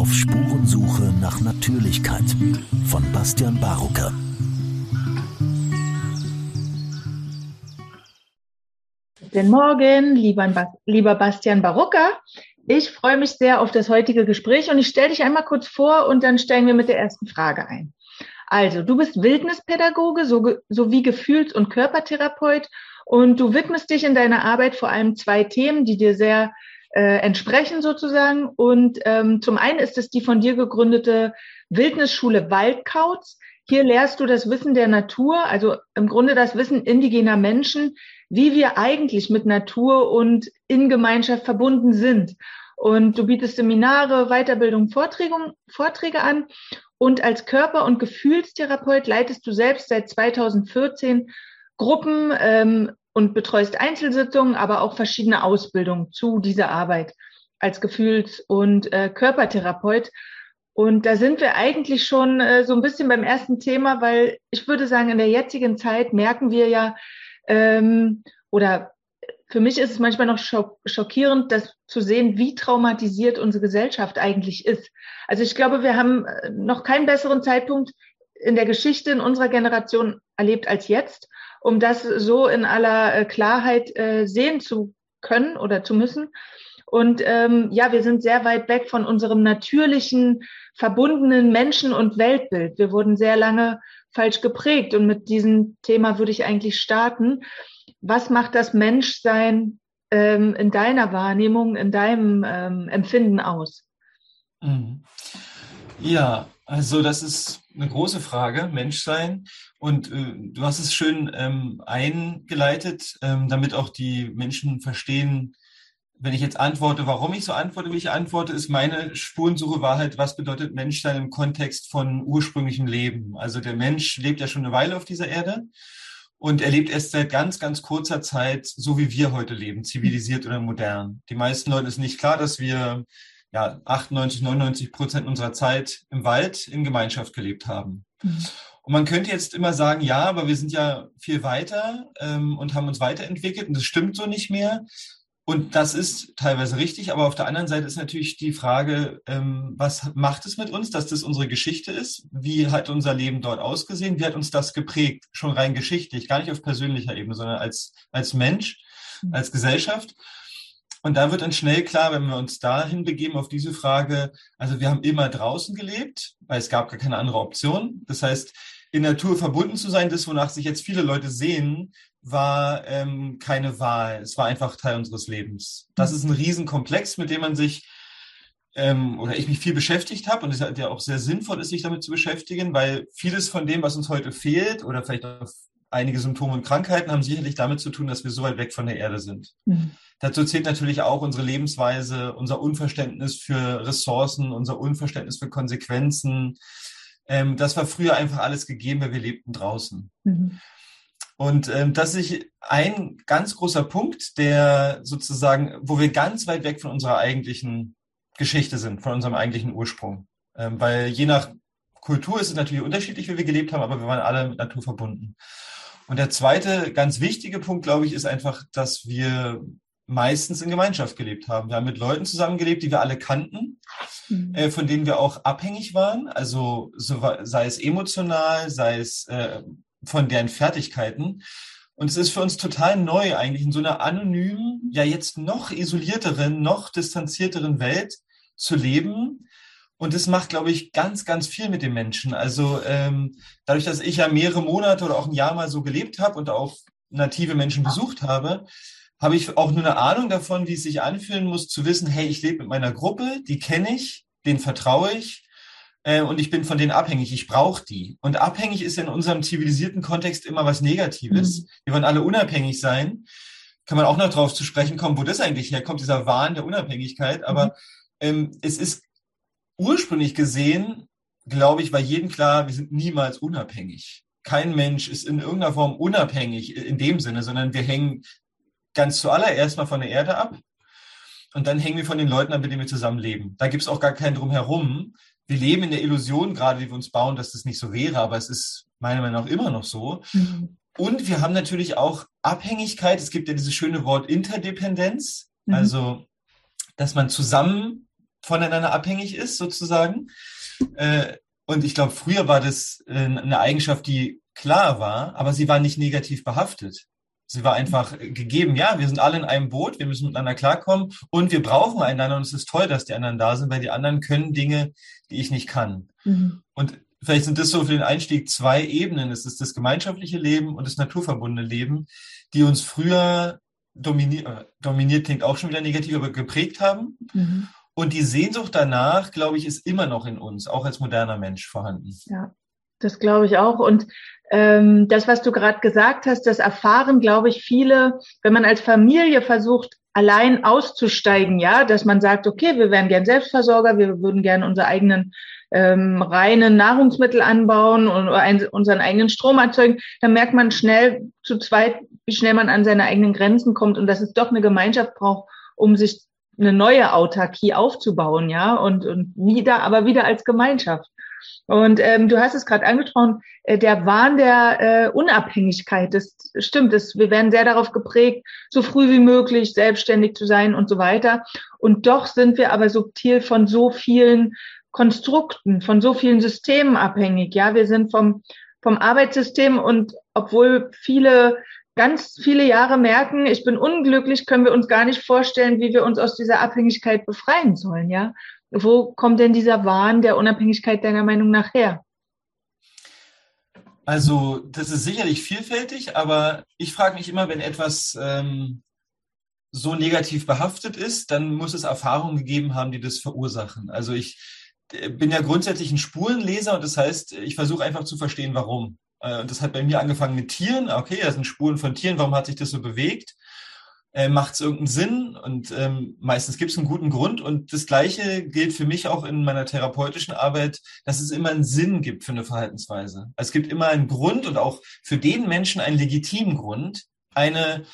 Auf Spurensuche nach Natürlichkeit von Bastian Barucker. Guten Morgen, lieber, lieber Bastian Barucker. Ich freue mich sehr auf das heutige Gespräch und ich stelle dich einmal kurz vor und dann steigen wir mit der ersten Frage ein. Also, du bist Wildnispädagoge sowie Gefühls- und Körpertherapeut und du widmest dich in deiner Arbeit vor allem zwei Themen, die dir sehr äh, entsprechen sozusagen. Und ähm, zum einen ist es die von dir gegründete Wildnisschule Waldkauz. Hier lehrst du das Wissen der Natur, also im Grunde das Wissen indigener Menschen, wie wir eigentlich mit Natur und in Gemeinschaft verbunden sind. Und du bietest Seminare, Weiterbildung, Vorträge, Vorträge an. Und als Körper- und Gefühlstherapeut leitest du selbst seit 2014 Gruppen ähm, und betreust Einzelsitzungen, aber auch verschiedene Ausbildungen zu dieser Arbeit als Gefühls- und äh, Körpertherapeut. Und da sind wir eigentlich schon äh, so ein bisschen beim ersten Thema, weil ich würde sagen, in der jetzigen Zeit merken wir ja, ähm, oder für mich ist es manchmal noch schockierend, das zu sehen, wie traumatisiert unsere Gesellschaft eigentlich ist. Also ich glaube, wir haben äh, noch keinen besseren Zeitpunkt in der Geschichte in unserer Generation erlebt als jetzt um das so in aller äh, Klarheit äh, sehen zu können oder zu müssen. Und ähm, ja, wir sind sehr weit weg von unserem natürlichen, verbundenen Menschen- und Weltbild. Wir wurden sehr lange falsch geprägt. Und mit diesem Thema würde ich eigentlich starten. Was macht das Menschsein ähm, in deiner Wahrnehmung, in deinem ähm, Empfinden aus? Mhm. Ja, also das ist eine große Frage, Menschsein. Und äh, du hast es schön ähm, eingeleitet, ähm, damit auch die Menschen verstehen, wenn ich jetzt antworte, warum ich so antworte, wie ich antworte, ist meine Spurensuche war halt, was bedeutet Menschsein im Kontext von ursprünglichem Leben. Also der Mensch lebt ja schon eine Weile auf dieser Erde und er lebt erst seit ganz, ganz kurzer Zeit, so wie wir heute leben, zivilisiert oder modern. Die meisten Leuten ist nicht klar, dass wir ja, 98, 99 Prozent unserer Zeit im Wald in Gemeinschaft gelebt haben. Mhm. Und man könnte jetzt immer sagen, ja, aber wir sind ja viel weiter ähm, und haben uns weiterentwickelt und das stimmt so nicht mehr. Und das ist teilweise richtig, aber auf der anderen Seite ist natürlich die Frage, ähm, was macht es mit uns, dass das unsere Geschichte ist? Wie hat unser Leben dort ausgesehen? Wie hat uns das geprägt? Schon rein geschichtlich, gar nicht auf persönlicher Ebene, sondern als, als Mensch, mhm. als Gesellschaft. Und da wird dann schnell klar, wenn wir uns dahin begeben auf diese Frage, also wir haben immer draußen gelebt, weil es gab gar keine andere Option. Das heißt, in Natur verbunden zu sein, das, wonach sich jetzt viele Leute sehen, war ähm, keine Wahl. Es war einfach Teil unseres Lebens. Das ist ein Riesenkomplex, mit dem man sich ähm, oder ich mich viel beschäftigt habe und es ja auch sehr sinnvoll ist, sich damit zu beschäftigen, weil vieles von dem, was uns heute fehlt oder vielleicht auch einige Symptome und Krankheiten, haben sicherlich damit zu tun, dass wir so weit weg von der Erde sind. Mhm. Dazu zählt natürlich auch unsere Lebensweise, unser Unverständnis für Ressourcen, unser Unverständnis für Konsequenzen. Ähm, das war früher einfach alles gegeben, weil wir lebten draußen. Mhm. Und ähm, das ist ein ganz großer Punkt, der sozusagen, wo wir ganz weit weg von unserer eigentlichen Geschichte sind, von unserem eigentlichen Ursprung. Ähm, weil je nach Kultur ist es natürlich unterschiedlich, wie wir gelebt haben, aber wir waren alle mit Natur verbunden. Und der zweite ganz wichtige Punkt, glaube ich, ist einfach, dass wir meistens in Gemeinschaft gelebt haben. Wir haben mit Leuten zusammengelebt, die wir alle kannten, mhm. äh, von denen wir auch abhängig waren, also so, sei es emotional, sei es äh, von deren Fertigkeiten. Und es ist für uns total neu, eigentlich in so einer anonymen, ja jetzt noch isolierteren, noch distanzierteren Welt zu leben. Und das macht, glaube ich, ganz, ganz viel mit den Menschen. Also ähm, dadurch, dass ich ja mehrere Monate oder auch ein Jahr mal so gelebt habe und auch native Menschen besucht habe, habe ich auch nur eine Ahnung davon, wie es sich anfühlen muss, zu wissen, hey, ich lebe mit meiner Gruppe, die kenne ich, denen vertraue ich äh, und ich bin von denen abhängig, ich brauche die. Und abhängig ist in unserem zivilisierten Kontext immer was Negatives. Mhm. Wir wollen alle unabhängig sein. Kann man auch noch drauf zu sprechen kommen, wo das eigentlich herkommt, dieser Wahn der Unabhängigkeit. Aber mhm. ähm, es ist ursprünglich gesehen, glaube ich, war jedem klar, wir sind niemals unabhängig. Kein Mensch ist in irgendeiner Form unabhängig in dem Sinne, sondern wir hängen ganz zuallererst mal von der Erde ab und dann hängen wir von den Leuten ab, mit denen wir zusammenleben. Da gibt es auch gar keinen Drumherum. Wir leben in der Illusion, gerade die wir uns bauen, dass das nicht so wäre, aber es ist meiner Meinung nach immer noch so. Mhm. Und wir haben natürlich auch Abhängigkeit. Es gibt ja dieses schöne Wort Interdependenz, mhm. also dass man zusammen voneinander abhängig ist, sozusagen. Äh, und ich glaube, früher war das äh, eine Eigenschaft, die klar war, aber sie war nicht negativ behaftet. Sie war einfach gegeben, ja, wir sind alle in einem Boot, wir müssen miteinander klarkommen und wir brauchen einander und es ist toll, dass die anderen da sind, weil die anderen können Dinge, die ich nicht kann. Mhm. Und vielleicht sind das so für den Einstieg zwei Ebenen. Es ist das gemeinschaftliche Leben und das naturverbundene Leben, die uns früher dominiert, äh, dominiert klingt auch schon wieder negativ, aber geprägt haben. Mhm. Und die Sehnsucht danach, glaube ich, ist immer noch in uns, auch als moderner Mensch vorhanden. Ja, das glaube ich auch. Und ähm, das, was du gerade gesagt hast, das erfahren, glaube ich, viele, wenn man als Familie versucht, allein auszusteigen, ja, dass man sagt, okay, wir wären gern Selbstversorger, wir würden gern unsere eigenen ähm, reinen Nahrungsmittel anbauen und ein, unseren eigenen Strom erzeugen, dann merkt man schnell zu zweit, wie schnell man an seine eigenen Grenzen kommt und dass es doch eine Gemeinschaft braucht, um sich eine neue Autarkie aufzubauen, ja, und, und wieder, aber wieder als Gemeinschaft. Und ähm, du hast es gerade angesprochen, äh, der Wahn der äh, Unabhängigkeit, das stimmt, das, wir werden sehr darauf geprägt, so früh wie möglich selbstständig zu sein und so weiter. Und doch sind wir aber subtil von so vielen Konstrukten, von so vielen Systemen abhängig. Ja, wir sind vom, vom Arbeitssystem und obwohl viele ganz viele Jahre merken, ich bin unglücklich, können wir uns gar nicht vorstellen, wie wir uns aus dieser Abhängigkeit befreien sollen, ja. Wo kommt denn dieser Wahn der Unabhängigkeit deiner Meinung nach her? Also, das ist sicherlich vielfältig, aber ich frage mich immer, wenn etwas ähm, so negativ behaftet ist, dann muss es Erfahrungen gegeben haben, die das verursachen. Also ich äh, bin ja grundsätzlich ein Spurenleser und das heißt, ich versuche einfach zu verstehen, warum. Äh, das hat bei mir angefangen mit Tieren. Okay, das sind Spuren von Tieren. Warum hat sich das so bewegt? Äh, Macht es irgendeinen Sinn? Und ähm, meistens gibt es einen guten Grund. Und das Gleiche gilt für mich auch in meiner therapeutischen Arbeit, dass es immer einen Sinn gibt für eine Verhaltensweise. Es gibt immer einen Grund und auch für den Menschen einen legitimen Grund, eine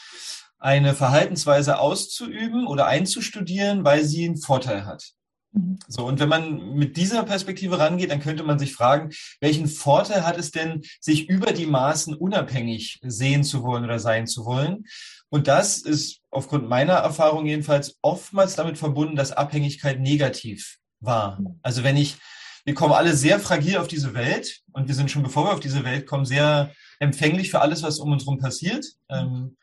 eine Verhaltensweise auszuüben oder einzustudieren, weil sie einen Vorteil hat. Mhm. So, und wenn man mit dieser Perspektive rangeht, dann könnte man sich fragen, welchen Vorteil hat es denn, sich über die Maßen unabhängig sehen zu wollen oder sein zu wollen? Und das ist aufgrund meiner Erfahrung jedenfalls oftmals damit verbunden, dass Abhängigkeit negativ war. Mhm. Also wenn ich, wir kommen alle sehr fragil auf diese Welt und wir sind schon, bevor wir auf diese Welt kommen, sehr empfänglich für alles, was um uns herum passiert. Mhm. Ähm,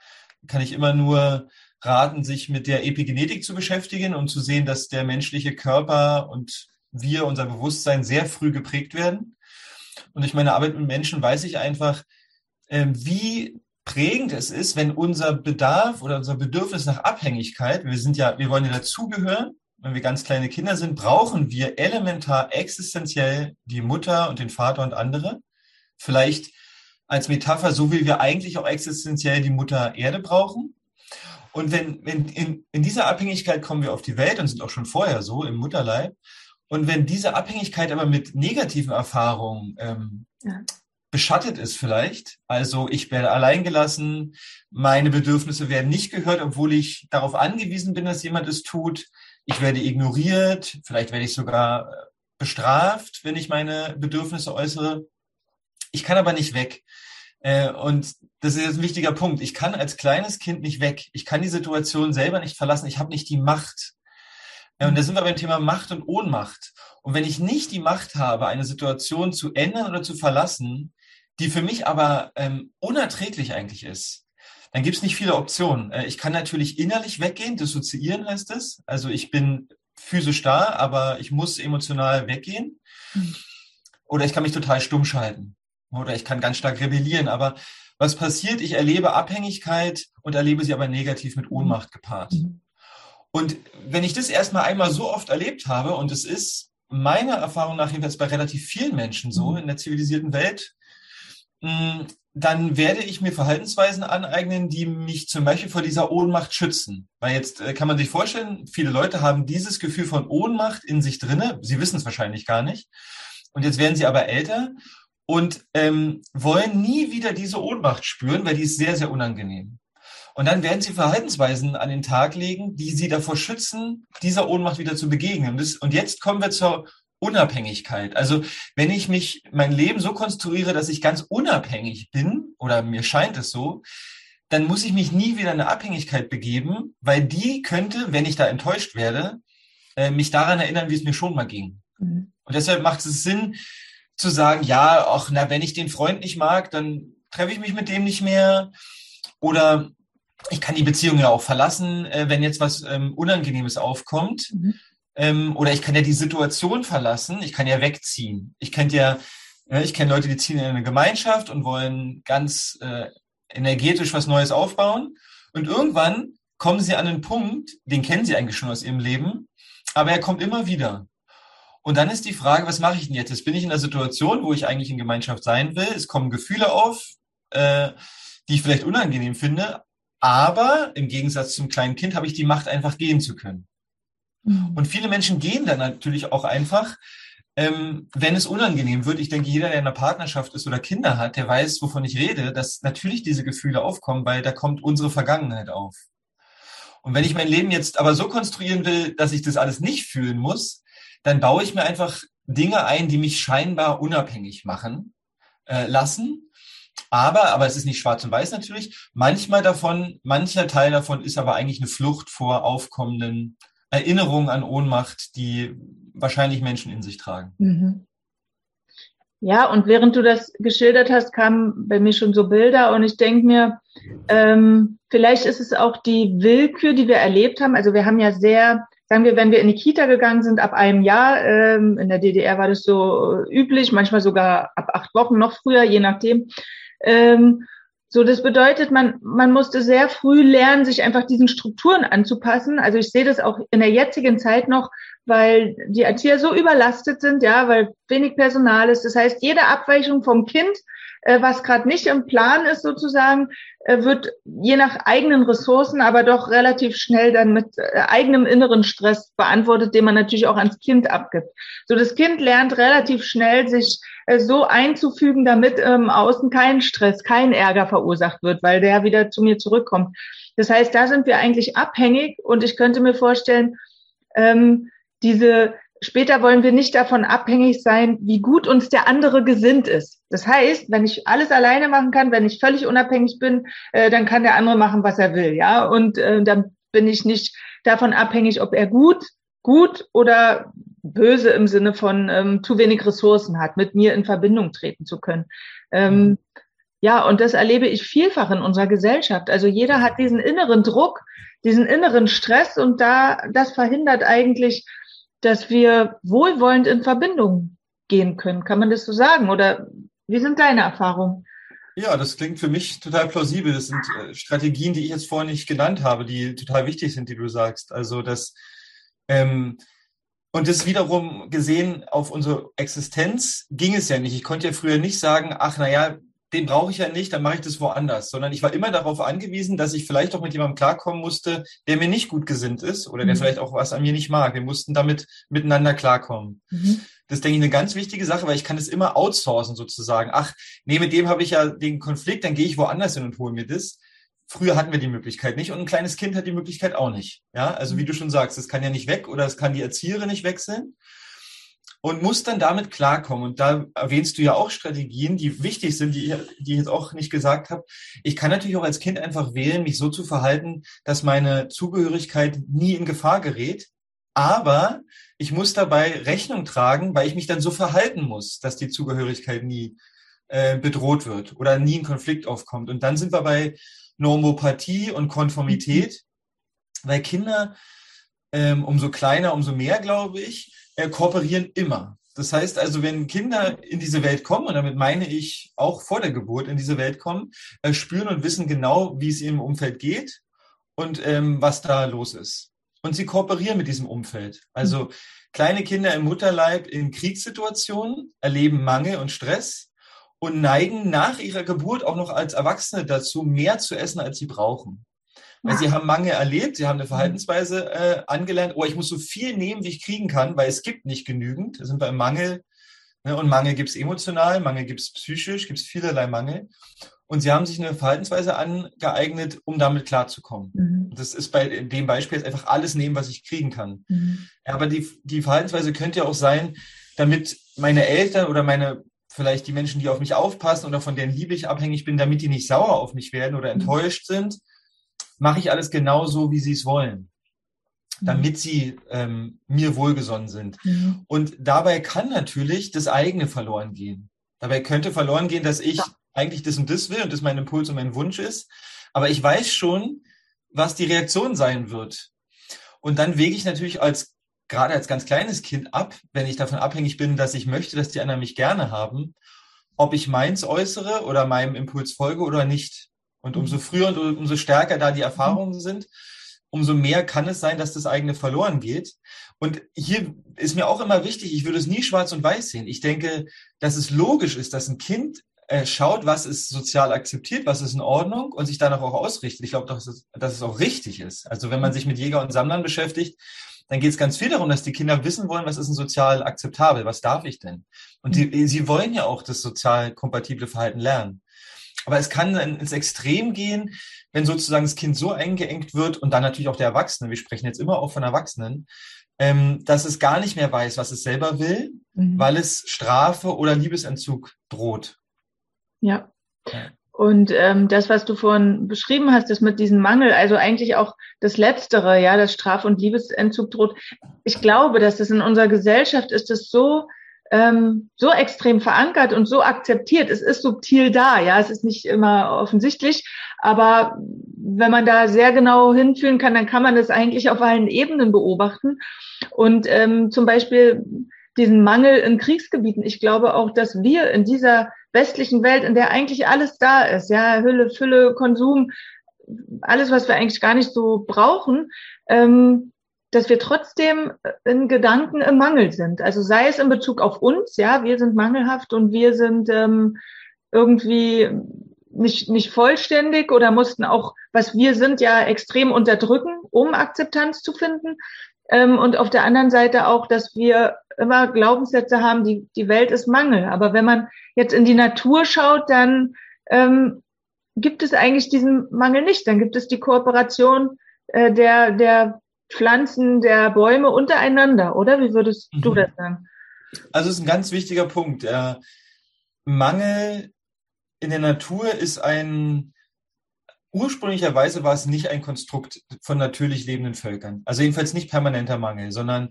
kann ich immer nur raten, sich mit der Epigenetik zu beschäftigen und zu sehen, dass der menschliche Körper und wir, unser Bewusstsein sehr früh geprägt werden. Und durch meine Arbeit mit Menschen weiß ich einfach, ähm, wie prägend es ist, wenn unser Bedarf oder unser Bedürfnis nach Abhängigkeit, wir sind ja, wir wollen ja dazugehören, wenn wir ganz kleine Kinder sind, brauchen wir elementar existenziell die Mutter und den Vater und andere. Vielleicht als Metapher, so wie wir eigentlich auch existenziell die Mutter Erde brauchen. Und wenn, wenn in, in dieser Abhängigkeit kommen wir auf die Welt und sind auch schon vorher so im Mutterleib. Und wenn diese Abhängigkeit aber mit negativen Erfahrungen ähm, ja. beschattet ist vielleicht, also ich werde alleingelassen, meine Bedürfnisse werden nicht gehört, obwohl ich darauf angewiesen bin, dass jemand es tut, ich werde ignoriert, vielleicht werde ich sogar äh, bestraft, wenn ich meine Bedürfnisse äußere. Ich kann aber nicht weg. Äh, und das ist jetzt ein wichtiger Punkt. Ich kann als kleines Kind nicht weg. Ich kann die Situation selber nicht verlassen. Ich habe nicht die Macht. Äh, und da sind wir beim Thema Macht und Ohnmacht. Und wenn ich nicht die Macht habe, eine Situation zu ändern oder zu verlassen, die für mich aber ähm, unerträglich eigentlich ist, dann gibt es nicht viele Optionen. Äh, ich kann natürlich innerlich weggehen, dissoziieren heißt es. Also ich bin physisch da, aber ich muss emotional weggehen. Hm. Oder ich kann mich total stumm schalten oder ich kann ganz stark rebellieren. Aber was passiert? Ich erlebe Abhängigkeit und erlebe sie aber negativ mit Ohnmacht gepaart. Mhm. Und wenn ich das erstmal einmal so oft erlebt habe, und es ist meiner Erfahrung nach jedenfalls bei relativ vielen Menschen so mhm. in der zivilisierten Welt, mm, dann werde ich mir Verhaltensweisen aneignen, die mich zum Beispiel vor dieser Ohnmacht schützen. Weil jetzt äh, kann man sich vorstellen, viele Leute haben dieses Gefühl von Ohnmacht in sich drinne. Sie wissen es wahrscheinlich gar nicht. Und jetzt werden sie aber älter und ähm, wollen nie wieder diese Ohnmacht spüren, weil die ist sehr, sehr unangenehm. Und dann werden sie Verhaltensweisen an den Tag legen, die sie davor schützen, dieser Ohnmacht wieder zu begegnen. Und jetzt kommen wir zur Unabhängigkeit. Also wenn ich mich mein Leben so konstruiere, dass ich ganz unabhängig bin, oder mir scheint es so, dann muss ich mich nie wieder in eine Abhängigkeit begeben, weil die könnte, wenn ich da enttäuscht werde, äh, mich daran erinnern, wie es mir schon mal ging. Mhm. Und deshalb macht es Sinn zu sagen, ja, ach, na, wenn ich den Freund nicht mag, dann treffe ich mich mit dem nicht mehr. Oder ich kann die Beziehung ja auch verlassen, äh, wenn jetzt was ähm, Unangenehmes aufkommt. Mhm. Ähm, oder ich kann ja die Situation verlassen, ich kann ja wegziehen. Ich kenne ja, ja, ich kenne Leute, die ziehen in eine Gemeinschaft und wollen ganz äh, energetisch was Neues aufbauen. Und irgendwann kommen sie an einen Punkt, den kennen sie eigentlich schon aus ihrem Leben, aber er kommt immer wieder. Und dann ist die Frage, was mache ich denn jetzt? Jetzt bin ich in einer Situation, wo ich eigentlich in Gemeinschaft sein will. Es kommen Gefühle auf, äh, die ich vielleicht unangenehm finde, aber im Gegensatz zum kleinen Kind habe ich die Macht, einfach gehen zu können. Mhm. Und viele Menschen gehen dann natürlich auch einfach, ähm, wenn es unangenehm wird. Ich denke, jeder, der in einer Partnerschaft ist oder Kinder hat, der weiß, wovon ich rede, dass natürlich diese Gefühle aufkommen, weil da kommt unsere Vergangenheit auf. Und wenn ich mein Leben jetzt aber so konstruieren will, dass ich das alles nicht fühlen muss, dann baue ich mir einfach Dinge ein, die mich scheinbar unabhängig machen äh, lassen. Aber, aber es ist nicht schwarz und weiß natürlich. Manchmal davon, mancher Teil davon ist aber eigentlich eine Flucht vor aufkommenden Erinnerungen an Ohnmacht, die wahrscheinlich Menschen in sich tragen. Mhm. Ja, und während du das geschildert hast, kamen bei mir schon so Bilder und ich denke mir, ähm, vielleicht ist es auch die Willkür, die wir erlebt haben. Also wir haben ja sehr, sagen wir, wenn wir in die Kita gegangen sind, ab einem Jahr, ähm, in der DDR war das so üblich, manchmal sogar ab acht Wochen, noch früher, je nachdem. Ähm, so, das bedeutet, man, man musste sehr früh lernen, sich einfach diesen Strukturen anzupassen. Also ich sehe das auch in der jetzigen Zeit noch, weil die Erzieher so überlastet sind, ja, weil wenig Personal ist. Das heißt, jede Abweichung vom Kind, was gerade nicht im Plan ist sozusagen, äh, wird je nach eigenen Ressourcen, aber doch relativ schnell dann mit äh, eigenem inneren Stress beantwortet, den man natürlich auch ans Kind abgibt. So, das Kind lernt relativ schnell, sich äh, so einzufügen, damit ähm, außen kein Stress, kein Ärger verursacht wird, weil der wieder zu mir zurückkommt. Das heißt, da sind wir eigentlich abhängig und ich könnte mir vorstellen, ähm, diese später wollen wir nicht davon abhängig sein, wie gut uns der andere gesinnt ist. Das heißt, wenn ich alles alleine machen kann, wenn ich völlig unabhängig bin, äh, dann kann der andere machen, was er will, ja. Und äh, dann bin ich nicht davon abhängig, ob er gut, gut oder böse im Sinne von ähm, zu wenig Ressourcen hat, mit mir in Verbindung treten zu können. Ähm, mhm. ja, und das erlebe ich vielfach in unserer Gesellschaft. Also jeder hat diesen inneren Druck, diesen inneren Stress und da das verhindert eigentlich dass wir wohlwollend in Verbindung gehen können. Kann man das so sagen? Oder wie sind deine Erfahrungen? Ja, das klingt für mich total plausibel. Das sind äh, Strategien, die ich jetzt vorhin nicht genannt habe, die total wichtig sind, die du sagst. Also das ähm, und das wiederum gesehen auf unsere Existenz ging es ja nicht. Ich konnte ja früher nicht sagen, ach naja, den brauche ich ja nicht, dann mache ich das woanders, sondern ich war immer darauf angewiesen, dass ich vielleicht auch mit jemandem klarkommen musste, der mir nicht gut gesinnt ist oder der mhm. vielleicht auch was an mir nicht mag. Wir mussten damit miteinander klarkommen. Mhm. Das ist, denke ich, eine ganz wichtige Sache, weil ich kann es immer outsourcen sozusagen. Ach, nee, mit dem habe ich ja den Konflikt, dann gehe ich woanders hin und hole mir das. Früher hatten wir die Möglichkeit nicht und ein kleines Kind hat die Möglichkeit auch nicht. Ja, also wie mhm. du schon sagst, es kann ja nicht weg oder es kann die Erzieherin nicht wechseln und muss dann damit klarkommen. Und da erwähnst du ja auch Strategien, die wichtig sind, die, die ich jetzt auch nicht gesagt habe. Ich kann natürlich auch als Kind einfach wählen, mich so zu verhalten, dass meine Zugehörigkeit nie in Gefahr gerät. Aber ich muss dabei Rechnung tragen, weil ich mich dann so verhalten muss, dass die Zugehörigkeit nie äh, bedroht wird oder nie ein Konflikt aufkommt. Und dann sind wir bei Normopathie und Konformität, weil Kinder ähm, umso kleiner, umso mehr, glaube ich, äh, kooperieren immer. Das heißt also, wenn Kinder in diese Welt kommen, und damit meine ich auch vor der Geburt in diese Welt kommen, äh, spüren und wissen genau, wie es im Umfeld geht und ähm, was da los ist. Und sie kooperieren mit diesem Umfeld. Also kleine Kinder im Mutterleib in Kriegssituationen erleben Mangel und Stress und neigen nach ihrer Geburt auch noch als Erwachsene dazu, mehr zu essen, als sie brauchen. Weil sie haben Mangel erlebt, sie haben eine Verhaltensweise äh, angelernt, oh, ich muss so viel nehmen, wie ich kriegen kann, weil es gibt nicht genügend. Da sind wir im Mangel. Ne? Und Mangel gibt es emotional, Mangel gibt es psychisch, gibt es vielerlei Mangel. Und sie haben sich eine Verhaltensweise angeeignet, um damit klarzukommen. Mhm. Das ist bei dem Beispiel jetzt einfach alles nehmen, was ich kriegen kann. Mhm. Aber die, die Verhaltensweise könnte ja auch sein, damit meine Eltern oder meine vielleicht die Menschen, die auf mich aufpassen oder von deren Liebe ich abhängig bin, damit die nicht sauer auf mich werden oder mhm. enttäuscht sind, mache ich alles genau so, wie sie es wollen. mhm. damit sie ähm, mir wohlgesonnen sind. Mhm. Und dabei kann natürlich das eigene verloren gehen. Dabei könnte verloren gehen, dass ich ja. eigentlich das und das will und das mein Impuls und mein Wunsch ist. Aber ich weiß schon, was die Reaktion sein wird. Und dann wege ich natürlich als gerade als ganz kleines Kind ab, wenn ich davon abhängig bin, dass ich möchte, dass die anderen mich gerne haben, ob ich meins äußere oder meinem Impuls folge oder nicht. Und umso mhm. früher und umso stärker da die Erfahrungen sind, umso mehr kann es sein, dass das eigene verloren geht. Und hier ist mir auch immer wichtig, ich würde es nie schwarz und weiß sehen. Ich denke, dass es logisch ist, dass ein Kind äh, schaut, was ist sozial akzeptiert, was ist in Ordnung und sich danach auch ausrichtet. Ich glaube, dass es, dass es auch richtig ist. Also wenn man sich mit Jäger und Sammlern beschäftigt, dann geht es ganz viel darum, dass die Kinder wissen wollen, was ist denn sozial akzeptabel, was darf ich denn? Und die, mhm. sie wollen ja auch das sozial kompatible Verhalten lernen. Aber es kann ins Extrem gehen, wenn sozusagen das Kind so eingeengt wird und dann natürlich auch der Erwachsene, wir sprechen jetzt immer auch von Erwachsenen, ähm, dass es gar nicht mehr weiß, was es selber will, mhm. weil es Strafe oder Liebesentzug droht. Ja. ja. Und ähm, das, was du vorhin beschrieben hast, das mit diesem Mangel, also eigentlich auch das Letztere, ja, das Straf- und Liebesentzug droht. Ich glaube, dass das in unserer Gesellschaft ist es so ähm, so extrem verankert und so akzeptiert. Es ist subtil da, ja, es ist nicht immer offensichtlich, aber wenn man da sehr genau hinfühlen kann, dann kann man das eigentlich auf allen Ebenen beobachten. Und ähm, zum Beispiel diesen Mangel in Kriegsgebieten. Ich glaube auch, dass wir in dieser westlichen Welt, in der eigentlich alles da ist, ja, Hülle, Fülle, Konsum, alles, was wir eigentlich gar nicht so brauchen, ähm, dass wir trotzdem in Gedanken im Mangel sind. Also sei es in Bezug auf uns, ja, wir sind mangelhaft und wir sind ähm, irgendwie nicht, nicht vollständig oder mussten auch, was wir sind, ja extrem unterdrücken, um Akzeptanz zu finden. Ähm, und auf der anderen Seite auch, dass wir immer Glaubenssätze haben, die, die Welt ist Mangel. Aber wenn man jetzt in die Natur schaut, dann ähm, gibt es eigentlich diesen Mangel nicht. Dann gibt es die Kooperation äh, der, der Pflanzen, der Bäume untereinander, oder? Wie würdest mhm. du das sagen? Also es ist ein ganz wichtiger Punkt. Der Mangel in der Natur ist ein ursprünglicherweise war es nicht ein Konstrukt von natürlich lebenden Völkern. Also jedenfalls nicht permanenter Mangel, sondern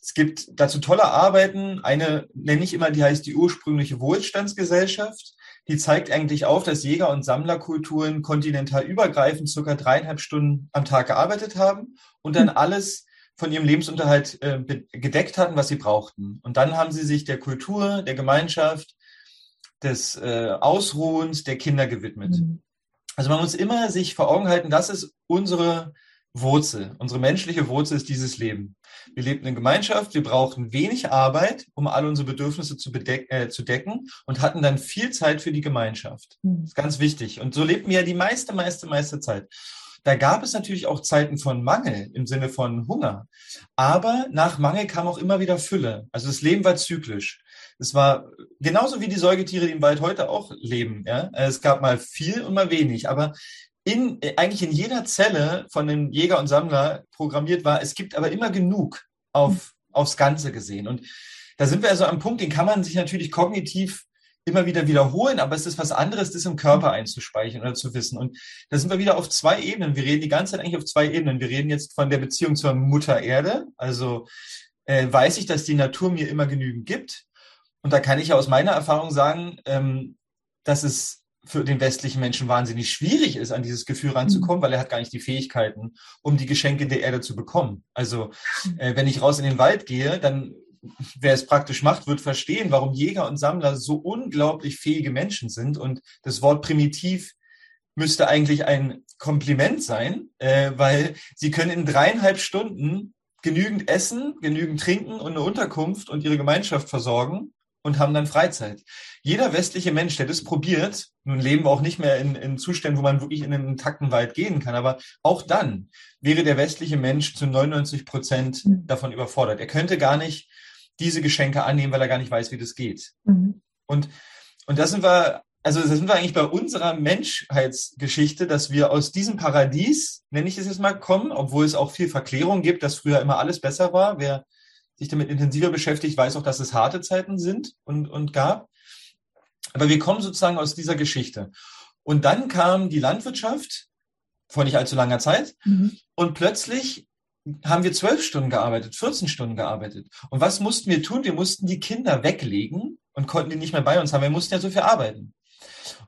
es gibt dazu tolle Arbeiten. Eine nenne ich immer, die heißt die ursprüngliche Wohlstandsgesellschaft. Die zeigt eigentlich auf, dass Jäger- und Sammlerkulturen kontinental übergreifend circa dreieinhalb Stunden am Tag gearbeitet haben und dann hm. alles von ihrem Lebensunterhalt äh, gedeckt hatten, was sie brauchten. Und dann haben sie sich der Kultur, der Gemeinschaft, des äh, Ausruhens der Kinder gewidmet. Mhm. Also man muss immer sich vor Augen halten, das ist unsere Wurzel. Unsere menschliche Wurzel ist dieses Leben. Wir leben in Gemeinschaft, wir brauchen wenig Arbeit, um alle unsere Bedürfnisse zu, äh, zu decken und hatten dann viel Zeit für die Gemeinschaft. Das ist ganz wichtig. Und so lebten wir ja die meiste, meiste, meiste Zeit. Da gab es natürlich auch Zeiten von Mangel im Sinne von Hunger. Aber nach Mangel kam auch immer wieder Fülle. Also das Leben war zyklisch. Es war genauso wie die Säugetiere, die im Wald heute auch leben. Ja? Es gab mal viel und mal wenig. Aber in, eigentlich in jeder Zelle von dem Jäger und Sammler programmiert war, es gibt aber immer genug auf, aufs Ganze gesehen. Und da sind wir also am Punkt, den kann man sich natürlich kognitiv immer wieder wiederholen, aber es ist was anderes, das im Körper einzuspeichern oder zu wissen. Und da sind wir wieder auf zwei Ebenen. Wir reden die ganze Zeit eigentlich auf zwei Ebenen. Wir reden jetzt von der Beziehung zur Mutter Erde. Also äh, weiß ich, dass die Natur mir immer genügend gibt. Und da kann ich ja aus meiner Erfahrung sagen, ähm, dass es für den westlichen Menschen wahnsinnig schwierig ist, an dieses Gefühl ranzukommen, mhm. weil er hat gar nicht die Fähigkeiten, um die Geschenke der Erde zu bekommen. Also äh, wenn ich raus in den Wald gehe, dann wer es praktisch macht, wird verstehen, warum Jäger und Sammler so unglaublich fähige Menschen sind. Und das Wort primitiv müsste eigentlich ein Kompliment sein, äh, weil sie können in dreieinhalb Stunden genügend essen, genügend trinken und eine Unterkunft und ihre Gemeinschaft versorgen und haben dann Freizeit. Jeder westliche Mensch, der das probiert, nun leben wir auch nicht mehr in, in Zuständen, wo man wirklich in einen intakten Wald gehen kann, aber auch dann wäre der westliche Mensch zu 99 Prozent mhm. davon überfordert. Er könnte gar nicht diese Geschenke annehmen, weil er gar nicht weiß, wie das geht. Mhm. Und, und da sind wir, also da sind wir eigentlich bei unserer Menschheitsgeschichte, dass wir aus diesem Paradies, nenne ich es jetzt mal, kommen, obwohl es auch viel Verklärung gibt, dass früher immer alles besser war. Wer sich damit intensiver beschäftigt, weiß auch, dass es harte Zeiten sind und, und gab. Aber wir kommen sozusagen aus dieser Geschichte. Und dann kam die Landwirtschaft vor nicht allzu langer Zeit mhm. und plötzlich haben wir zwölf Stunden gearbeitet, 14 Stunden gearbeitet. Und was mussten wir tun? Wir mussten die Kinder weglegen und konnten die nicht mehr bei uns haben. Wir mussten ja so viel arbeiten.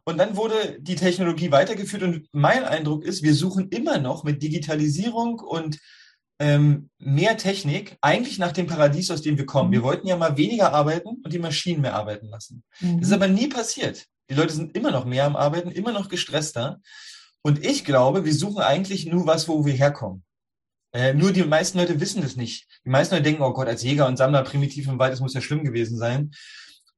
Und dann wurde die Technologie weitergeführt und mein Eindruck ist, wir suchen immer noch mit Digitalisierung und ähm, mehr Technik eigentlich nach dem Paradies, aus dem wir kommen. Wir wollten ja mal weniger arbeiten und die Maschinen mehr arbeiten lassen. Mhm. Das ist aber nie passiert. Die Leute sind immer noch mehr am Arbeiten, immer noch gestresster. Und ich glaube, wir suchen eigentlich nur was, wo wir herkommen. Äh, nur die meisten Leute wissen das nicht. Die meisten Leute denken, oh Gott, als Jäger und Sammler primitiv im Wald, das muss ja schlimm gewesen sein.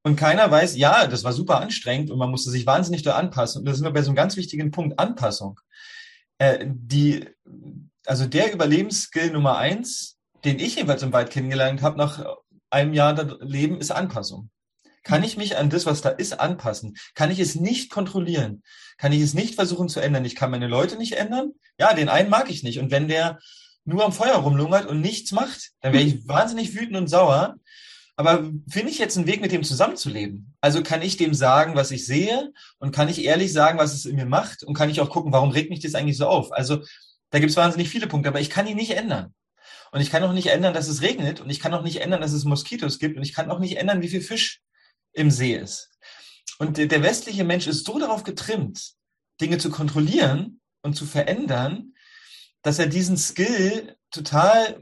Und keiner weiß, ja, das war super anstrengend und man musste sich wahnsinnig da anpassen. Und da sind wir bei so einem ganz wichtigen Punkt, Anpassung. Äh, die, also der Überlebensskill Nummer eins, den ich jedenfalls im Wald kennengelernt habe nach einem Jahr Leben, ist Anpassung. Kann ich mich an das, was da ist, anpassen? Kann ich es nicht kontrollieren? Kann ich es nicht versuchen zu ändern? Ich kann meine Leute nicht ändern. Ja, den einen mag ich nicht. Und wenn der nur am Feuer rumlungert und nichts macht, dann wäre ich wahnsinnig wütend und sauer. Aber finde ich jetzt einen Weg, mit dem zusammenzuleben? Also kann ich dem sagen, was ich sehe und kann ich ehrlich sagen, was es in mir macht und kann ich auch gucken, warum regt mich das eigentlich so auf? Also da gibt es wahnsinnig viele Punkte, aber ich kann ihn nicht ändern. Und ich kann auch nicht ändern, dass es regnet und ich kann auch nicht ändern, dass es Moskitos gibt und ich kann auch nicht ändern, wie viel Fisch im See ist. Und der westliche Mensch ist so darauf getrimmt, Dinge zu kontrollieren und zu verändern, dass er diesen Skill total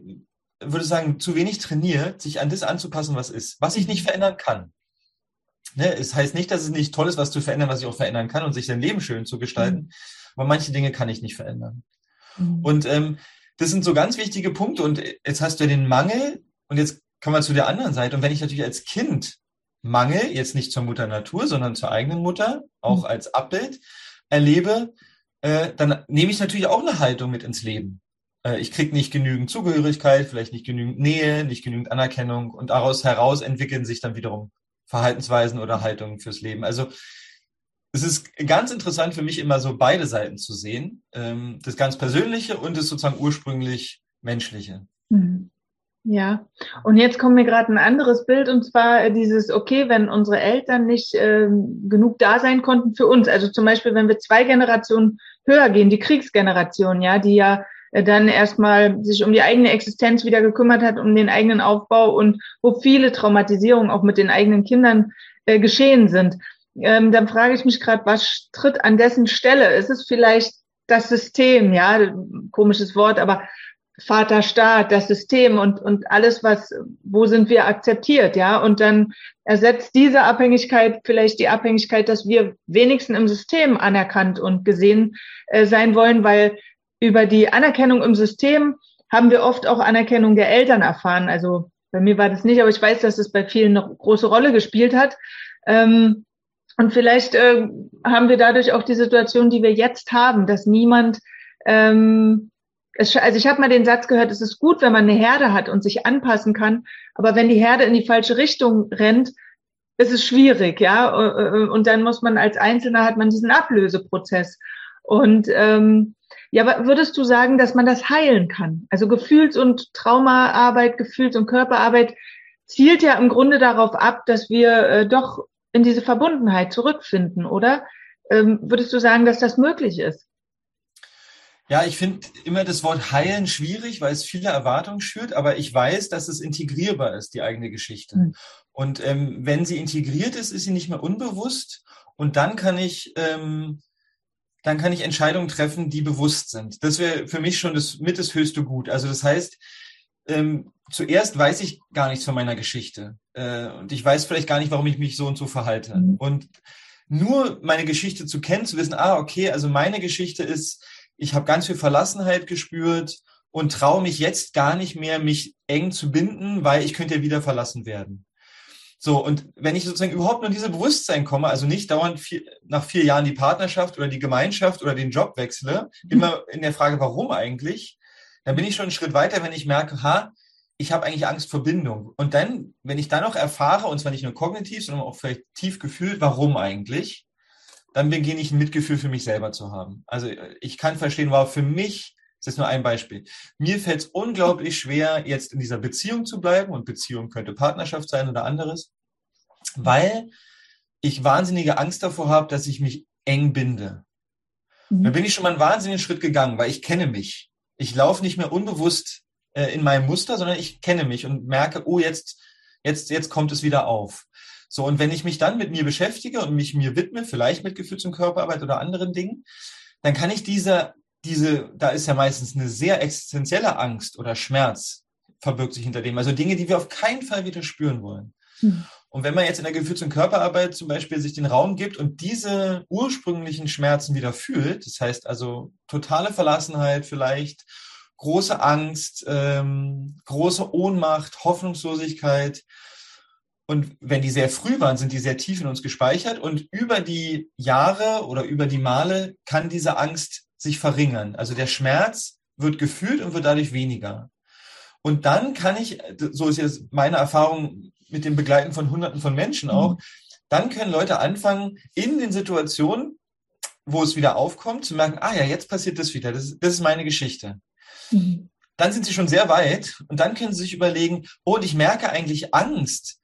würde sagen, zu wenig trainiert, sich an das anzupassen, was ist, was ich nicht verändern kann. Ne, es heißt nicht, dass es nicht toll ist, was zu verändern, was ich auch verändern kann und sich sein Leben schön zu gestalten. Mhm. Aber manche Dinge kann ich nicht verändern. Mhm. Und ähm, das sind so ganz wichtige Punkte. Und jetzt hast du ja den Mangel und jetzt kommen wir zu der anderen Seite. Und wenn ich natürlich als Kind Mangel, jetzt nicht zur Mutter Natur, sondern zur eigenen Mutter, auch mhm. als Abbild erlebe, äh, dann nehme ich natürlich auch eine Haltung mit ins Leben. Äh, ich kriege nicht genügend Zugehörigkeit, vielleicht nicht genügend Nähe, nicht genügend Anerkennung und daraus heraus entwickeln sich dann wiederum Verhaltensweisen oder Haltungen fürs Leben. Also es ist ganz interessant für mich immer so beide Seiten zu sehen, ähm, das ganz Persönliche und das sozusagen ursprünglich Menschliche. Mhm. Ja, und jetzt kommt mir gerade ein anderes Bild und zwar dieses, okay, wenn unsere Eltern nicht ähm, genug da sein konnten für uns, also zum Beispiel, wenn wir zwei Generationen höher gehen, die Kriegsgeneration, ja, die ja äh, dann erstmal sich um die eigene Existenz wieder gekümmert hat, um den eigenen Aufbau und wo viele Traumatisierungen auch mit den eigenen Kindern äh, geschehen sind. Ähm, dann frage ich mich gerade, was tritt an dessen Stelle? Ist es vielleicht das System, ja, komisches Wort, aber Vater Staat, das System und, und alles, was, wo sind wir akzeptiert, ja? Und dann ersetzt diese Abhängigkeit vielleicht die Abhängigkeit, dass wir wenigstens im System anerkannt und gesehen äh, sein wollen, weil über die Anerkennung im System haben wir oft auch Anerkennung der Eltern erfahren. Also bei mir war das nicht, aber ich weiß, dass es bei vielen eine große Rolle gespielt hat. Ähm, und vielleicht äh, haben wir dadurch auch die Situation, die wir jetzt haben, dass niemand, ähm, es, also ich habe mal den Satz gehört, es ist gut, wenn man eine Herde hat und sich anpassen kann, aber wenn die Herde in die falsche Richtung rennt, ist es schwierig, ja. Und dann muss man als Einzelner hat man diesen Ablöseprozess. Und ähm, ja, würdest du sagen, dass man das heilen kann? Also Gefühls- und Traumaarbeit, Gefühls- und Körperarbeit zielt ja im Grunde darauf ab, dass wir äh, doch in diese Verbundenheit zurückfinden, oder? Ähm, würdest du sagen, dass das möglich ist? Ja, ich finde immer das Wort heilen schwierig, weil es viele Erwartungen schürt, aber ich weiß, dass es integrierbar ist, die eigene Geschichte. Mhm. Und ähm, wenn sie integriert ist, ist sie nicht mehr unbewusst und dann kann ich ähm, dann kann ich Entscheidungen treffen, die bewusst sind. Das wäre für mich schon das mit das höchste Gut. Also das heißt, ähm, zuerst weiß ich gar nichts von meiner Geschichte äh, und ich weiß vielleicht gar nicht, warum ich mich so und so verhalte. Mhm. Und nur meine Geschichte zu kennen, zu wissen, ah, okay, also meine Geschichte ist, ich habe ganz viel Verlassenheit gespürt und traue mich jetzt gar nicht mehr, mich eng zu binden, weil ich könnte ja wieder verlassen werden. So, und wenn ich sozusagen überhaupt nur in dieses Bewusstsein komme, also nicht dauernd vier, nach vier Jahren die Partnerschaft oder die Gemeinschaft oder den Job wechsle, mhm. immer in der Frage, warum eigentlich, dann bin ich schon einen Schritt weiter, wenn ich merke, ha, ich habe eigentlich Angst vor Bindung. Und dann, wenn ich dann noch erfahre, und zwar nicht nur kognitiv, sondern auch vielleicht tief gefühlt, warum eigentlich, dann beginne ich ein Mitgefühl für mich selber zu haben. Also ich kann verstehen, war für mich das ist nur ein Beispiel. Mir fällt es unglaublich schwer, jetzt in dieser Beziehung zu bleiben und Beziehung könnte Partnerschaft sein oder anderes, weil ich wahnsinnige Angst davor habe, dass ich mich eng binde. Mhm. Da bin ich schon mal einen wahnsinnigen Schritt gegangen, weil ich kenne mich. Ich laufe nicht mehr unbewusst äh, in meinem Muster, sondern ich kenne mich und merke, oh, jetzt, jetzt, jetzt kommt es wieder auf. So, und wenn ich mich dann mit mir beschäftige und mich mir widme, vielleicht mit Gefühls- und Körperarbeit oder anderen Dingen, dann kann ich diese, diese, da ist ja meistens eine sehr existenzielle Angst oder Schmerz verbirgt sich hinter dem. Also Dinge, die wir auf keinen Fall wieder spüren wollen. Mhm. Und wenn man jetzt in der Gefühls- und Körperarbeit zum Beispiel sich den Raum gibt und diese ursprünglichen Schmerzen wieder fühlt, das heißt also totale Verlassenheit vielleicht, große Angst, ähm, große Ohnmacht, Hoffnungslosigkeit, und wenn die sehr früh waren, sind die sehr tief in uns gespeichert und über die Jahre oder über die Male kann diese Angst sich verringern. Also der Schmerz wird gefühlt und wird dadurch weniger. Und dann kann ich, so ist jetzt meine Erfahrung mit dem Begleiten von Hunderten von Menschen auch, mhm. dann können Leute anfangen, in den Situationen, wo es wieder aufkommt, zu merken, ah ja, jetzt passiert das wieder, das, das ist meine Geschichte. Mhm. Dann sind sie schon sehr weit und dann können sie sich überlegen, oh, und ich merke eigentlich Angst,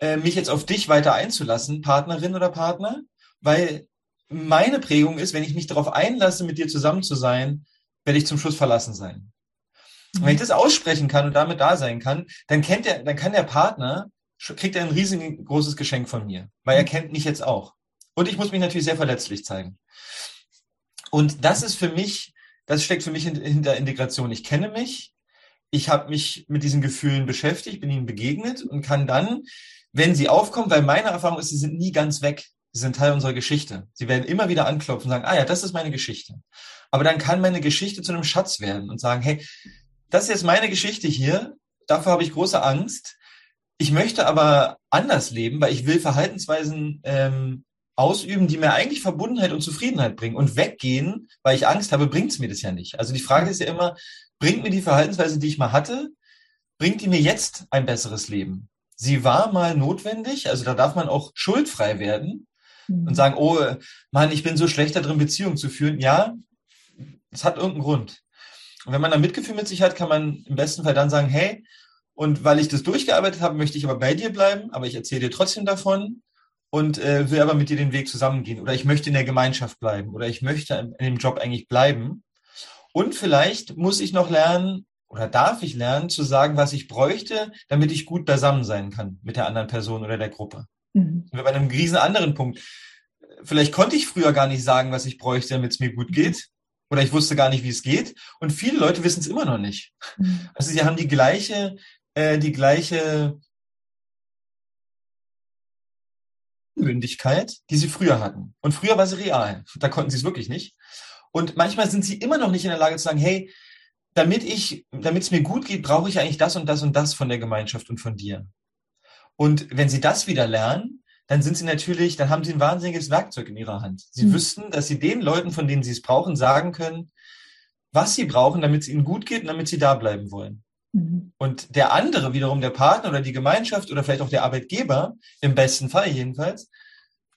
äh, mich jetzt auf dich weiter einzulassen, Partnerin oder Partner, weil meine Prägung ist, wenn ich mich darauf einlasse, mit dir zusammen zu sein, werde ich zum Schluss verlassen sein. Und wenn ich das aussprechen kann und damit da sein kann, dann kennt der, dann kann der Partner, kriegt er ein riesengroßes Geschenk von mir, weil er kennt mich jetzt auch. Und ich muss mich natürlich sehr verletzlich zeigen. Und das ist für mich, das steckt für mich hinter Integration. Ich kenne mich, ich habe mich mit diesen Gefühlen beschäftigt, bin ihnen begegnet und kann dann wenn sie aufkommen, weil meine Erfahrung ist, sie sind nie ganz weg. Sie sind Teil unserer Geschichte. Sie werden immer wieder anklopfen und sagen, ah ja, das ist meine Geschichte. Aber dann kann meine Geschichte zu einem Schatz werden und sagen, hey, das ist jetzt meine Geschichte hier. Dafür habe ich große Angst. Ich möchte aber anders leben, weil ich will Verhaltensweisen ähm, ausüben, die mir eigentlich Verbundenheit und Zufriedenheit bringen. Und weggehen, weil ich Angst habe, bringt es mir das ja nicht. Also die Frage ist ja immer, bringt mir die Verhaltensweise, die ich mal hatte, bringt die mir jetzt ein besseres Leben? sie war mal notwendig, also da darf man auch schuldfrei werden mhm. und sagen, oh Mann, ich bin so schlecht darin, Beziehungen zu führen. Ja, es hat irgendeinen Grund. Und wenn man da Mitgefühl mit sich hat, kann man im besten Fall dann sagen, hey, und weil ich das durchgearbeitet habe, möchte ich aber bei dir bleiben, aber ich erzähle dir trotzdem davon und äh, will aber mit dir den Weg zusammengehen. Oder ich möchte in der Gemeinschaft bleiben oder ich möchte in dem Job eigentlich bleiben. Und vielleicht muss ich noch lernen, oder darf ich lernen zu sagen, was ich bräuchte, damit ich gut beisammen sein kann mit der anderen Person oder der Gruppe. Mhm. Bei einem riesen anderen Punkt. Vielleicht konnte ich früher gar nicht sagen, was ich bräuchte, damit es mir gut geht. Oder ich wusste gar nicht, wie es geht. Und viele Leute wissen es immer noch nicht. Mhm. Also sie haben die gleiche, äh, die gleiche Mündigkeit, die sie früher hatten. Und früher war sie real. Da konnten sie es wirklich nicht. Und manchmal sind sie immer noch nicht in der Lage zu sagen, hey, damit ich, damit es mir gut geht, brauche ich eigentlich das und das und das von der Gemeinschaft und von dir. Und wenn sie das wieder lernen, dann sind sie natürlich, dann haben sie ein wahnsinniges Werkzeug in ihrer Hand. Sie mhm. wüssten, dass sie den Leuten, von denen sie es brauchen, sagen können, was sie brauchen, damit es ihnen gut geht und damit sie da bleiben wollen. Mhm. Und der andere, wiederum der Partner oder die Gemeinschaft oder vielleicht auch der Arbeitgeber, im besten Fall jedenfalls,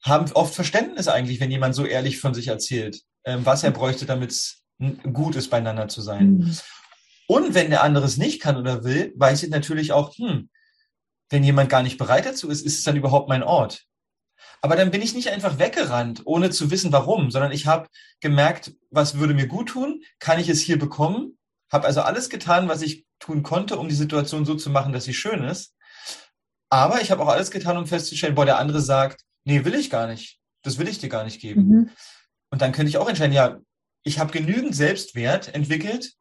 haben oft Verständnis eigentlich, wenn jemand so ehrlich von sich erzählt, ähm, was er bräuchte, damit es gut ist, beieinander zu sein. Mhm. Und wenn der andere es nicht kann oder will, weiß ich natürlich auch, hm, wenn jemand gar nicht bereit dazu ist, ist es dann überhaupt mein Ort. Aber dann bin ich nicht einfach weggerannt, ohne zu wissen, warum, sondern ich habe gemerkt, was würde mir gut tun, kann ich es hier bekommen, habe also alles getan, was ich tun konnte, um die Situation so zu machen, dass sie schön ist. Aber ich habe auch alles getan, um festzustellen, boah, der andere sagt, nee, will ich gar nicht. Das will ich dir gar nicht geben. Mhm. Und dann könnte ich auch entscheiden, ja, ich habe genügend Selbstwert entwickelt,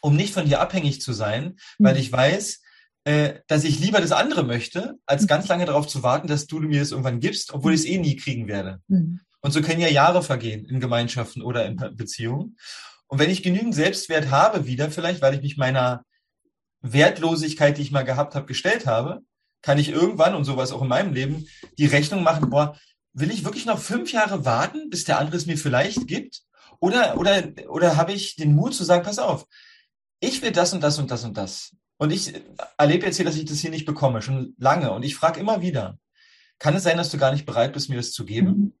um nicht von dir abhängig zu sein, weil mhm. ich weiß, äh, dass ich lieber das andere möchte, als mhm. ganz lange darauf zu warten, dass du mir das irgendwann gibst, obwohl ich es eh nie kriegen werde. Mhm. Und so können ja Jahre vergehen in Gemeinschaften oder in Beziehungen. Und wenn ich genügend Selbstwert habe, wieder vielleicht, weil ich mich meiner Wertlosigkeit, die ich mal gehabt habe, gestellt habe, kann ich irgendwann, und sowas auch in meinem Leben, die Rechnung machen, boah, will ich wirklich noch fünf Jahre warten, bis der andere es mir vielleicht gibt? Oder, oder, oder habe ich den Mut zu sagen, pass auf, ich will das und das und das und das. Und ich erlebe jetzt hier, dass ich das hier nicht bekomme, schon lange. Und ich frage immer wieder, kann es sein, dass du gar nicht bereit bist, mir das zu geben?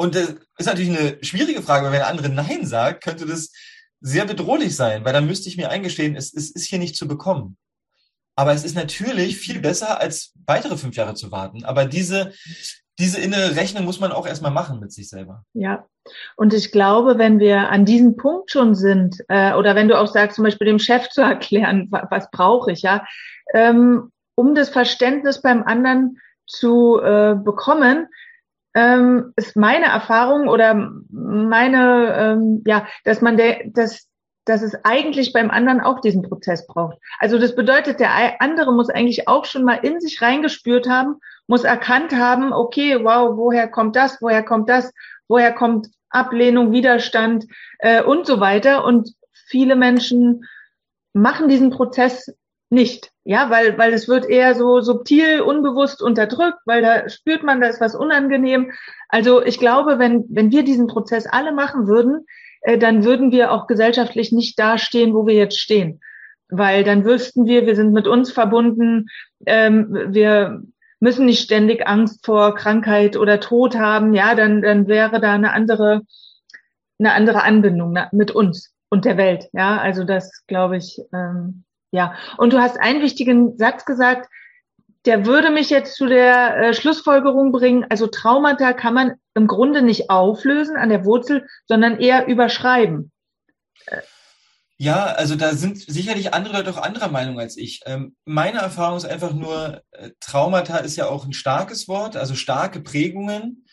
Und das ist natürlich eine schwierige Frage, weil wenn der andere Nein sagt, könnte das sehr bedrohlich sein, weil dann müsste ich mir eingestehen, es, es ist hier nicht zu bekommen. Aber es ist natürlich viel besser, als weitere fünf Jahre zu warten. Aber diese, diese innere Rechnung muss man auch erstmal machen mit sich selber. Ja. Und ich glaube, wenn wir an diesem Punkt schon sind, äh, oder wenn du auch sagst, zum Beispiel dem Chef zu erklären, was, was brauche ich, ja, ähm, um das Verständnis beim anderen zu äh, bekommen, ähm, ist meine Erfahrung oder meine, ähm, ja, dass man der, dass, dass es eigentlich beim anderen auch diesen Prozess braucht. Also das bedeutet, der andere muss eigentlich auch schon mal in sich reingespürt haben, muss erkannt haben, okay, wow, woher kommt das, woher kommt das, woher kommt Ablehnung, Widerstand äh, und so weiter. Und viele Menschen machen diesen Prozess nicht. Ja, weil, weil es wird eher so subtil, unbewusst unterdrückt, weil da spürt man, da ist was unangenehm. Also ich glaube, wenn, wenn wir diesen Prozess alle machen würden, äh, dann würden wir auch gesellschaftlich nicht dastehen, wo wir jetzt stehen. Weil dann wüssten wir, wir sind mit uns verbunden, ähm, wir müssen nicht ständig Angst vor Krankheit oder Tod haben. Ja, dann, dann wäre da eine andere, eine andere Anbindung mit uns und der Welt. Ja, also das glaube ich, ähm, ja, und du hast einen wichtigen Satz gesagt, der würde mich jetzt zu der äh, Schlussfolgerung bringen, also Traumata kann man im Grunde nicht auflösen an der Wurzel, sondern eher überschreiben. Ja, also da sind sicherlich andere Leute auch anderer Meinung als ich. Ähm, meine Erfahrung ist einfach nur, äh, Traumata ist ja auch ein starkes Wort, also starke Prägungen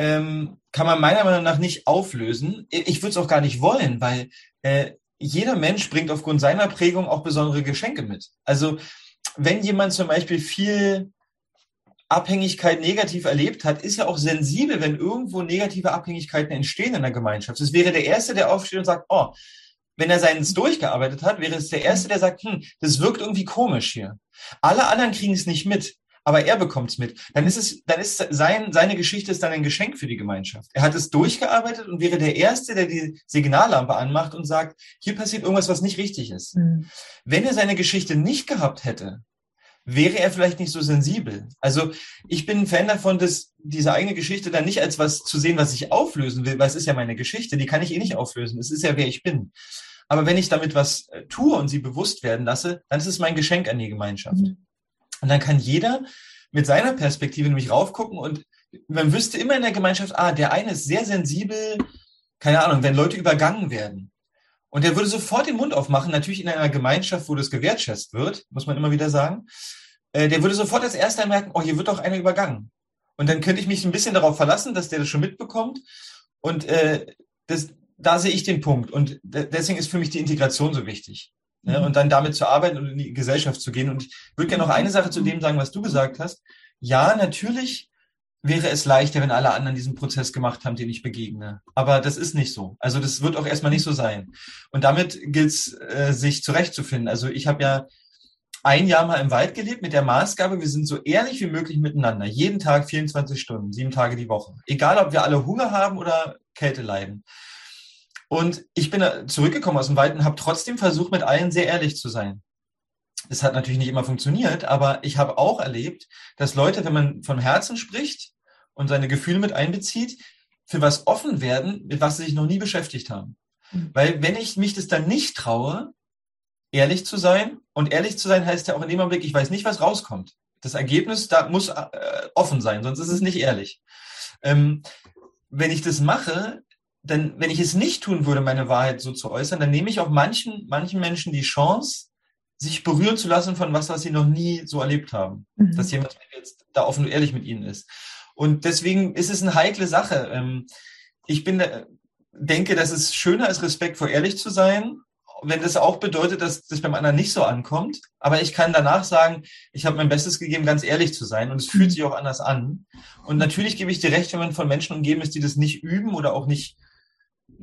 ähm, kann man meiner Meinung nach nicht auflösen. Ich würde es auch gar nicht wollen, weil äh, jeder Mensch bringt aufgrund seiner Prägung auch besondere Geschenke mit. Also wenn jemand zum Beispiel viel Abhängigkeit negativ erlebt hat, ist er auch sensibel, wenn irgendwo negative Abhängigkeiten entstehen in der Gemeinschaft. Es wäre der Erste, der aufsteht und sagt, oh, wenn er seins durchgearbeitet hat, wäre es der Erste, der sagt, hm, das wirkt irgendwie komisch hier. Alle anderen kriegen es nicht mit aber er bekommt es mit. Dann ist es, dann ist sein, seine Geschichte ist dann ein Geschenk für die Gemeinschaft. Er hat es durchgearbeitet und wäre der Erste, der die Signallampe anmacht und sagt, hier passiert irgendwas, was nicht richtig ist. Mhm. Wenn er seine Geschichte nicht gehabt hätte, wäre er vielleicht nicht so sensibel. Also ich bin ein Fan davon, dass diese eigene Geschichte dann nicht als was zu sehen, was ich auflösen will, weil es ist ja meine Geschichte, die kann ich eh nicht auflösen. Es ist ja, wer ich bin. Aber wenn ich damit was äh, tue und sie bewusst werden lasse, dann ist es mein Geschenk an die Gemeinschaft. Mhm. Und dann kann jeder mit seiner Perspektive nämlich raufgucken und man wüsste immer in der Gemeinschaft, ah, der eine ist sehr sensibel, keine Ahnung, wenn Leute übergangen werden. Und der würde sofort den Mund aufmachen, natürlich in einer Gemeinschaft, wo das gewertschätzt wird, muss man immer wieder sagen. Äh, der würde sofort als erster merken, oh, hier wird doch einer übergangen. Und dann könnte ich mich ein bisschen darauf verlassen, dass der das schon mitbekommt. Und äh, das, da sehe ich den Punkt. Und deswegen ist für mich die Integration so wichtig. Ne, mhm. und dann damit zu arbeiten und in die Gesellschaft zu gehen. Und ich würde gerne noch eine Sache zu dem sagen, was du gesagt hast. Ja, natürlich wäre es leichter, wenn alle anderen diesen Prozess gemacht haben, den ich begegne. Aber das ist nicht so. Also das wird auch erstmal nicht so sein. Und damit gilt es, äh, sich zurechtzufinden. Also ich habe ja ein Jahr mal im Wald gelebt mit der Maßgabe, wir sind so ehrlich wie möglich miteinander. Jeden Tag 24 Stunden, sieben Tage die Woche. Egal, ob wir alle Hunger haben oder Kälte leiden. Und ich bin zurückgekommen aus dem Wald und habe trotzdem versucht, mit allen sehr ehrlich zu sein. Es hat natürlich nicht immer funktioniert, aber ich habe auch erlebt, dass Leute, wenn man von Herzen spricht und seine Gefühle mit einbezieht, für was offen werden, mit was sie sich noch nie beschäftigt haben. Mhm. Weil wenn ich mich das dann nicht traue, ehrlich zu sein, und ehrlich zu sein heißt ja auch in dem Augenblick, ich weiß nicht, was rauskommt. Das Ergebnis da muss äh, offen sein, sonst ist es nicht ehrlich. Ähm, wenn ich das mache, dann, wenn ich es nicht tun würde, meine Wahrheit so zu äußern, dann nehme ich auch manchen, manchen Menschen die Chance, sich berühren zu lassen von was, was sie noch nie so erlebt haben. Mhm. Dass jemand jetzt da offen und ehrlich mit ihnen ist. Und deswegen ist es eine heikle Sache. Ähm, ich bin, denke, dass es schöner ist, Respekt vor ehrlich zu sein, wenn das auch bedeutet, dass das beim anderen nicht so ankommt. Aber ich kann danach sagen, ich habe mein Bestes gegeben, ganz ehrlich zu sein. Und es fühlt mhm. sich auch anders an. Und natürlich gebe ich dir recht, wenn man von Menschen umgeben ist, die das nicht üben oder auch nicht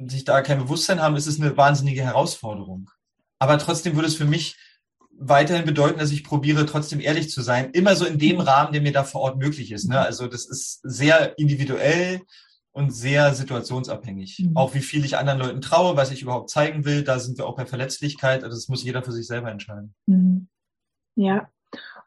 sich da kein Bewusstsein haben, ist es eine wahnsinnige Herausforderung. Aber trotzdem würde es für mich weiterhin bedeuten, dass ich probiere, trotzdem ehrlich zu sein. Immer so in dem Rahmen, der mir da vor Ort möglich ist. Ne? Also das ist sehr individuell und sehr situationsabhängig. Mhm. Auch wie viel ich anderen Leuten traue, was ich überhaupt zeigen will, da sind wir auch bei Verletzlichkeit. Also das muss jeder für sich selber entscheiden. Mhm. Ja,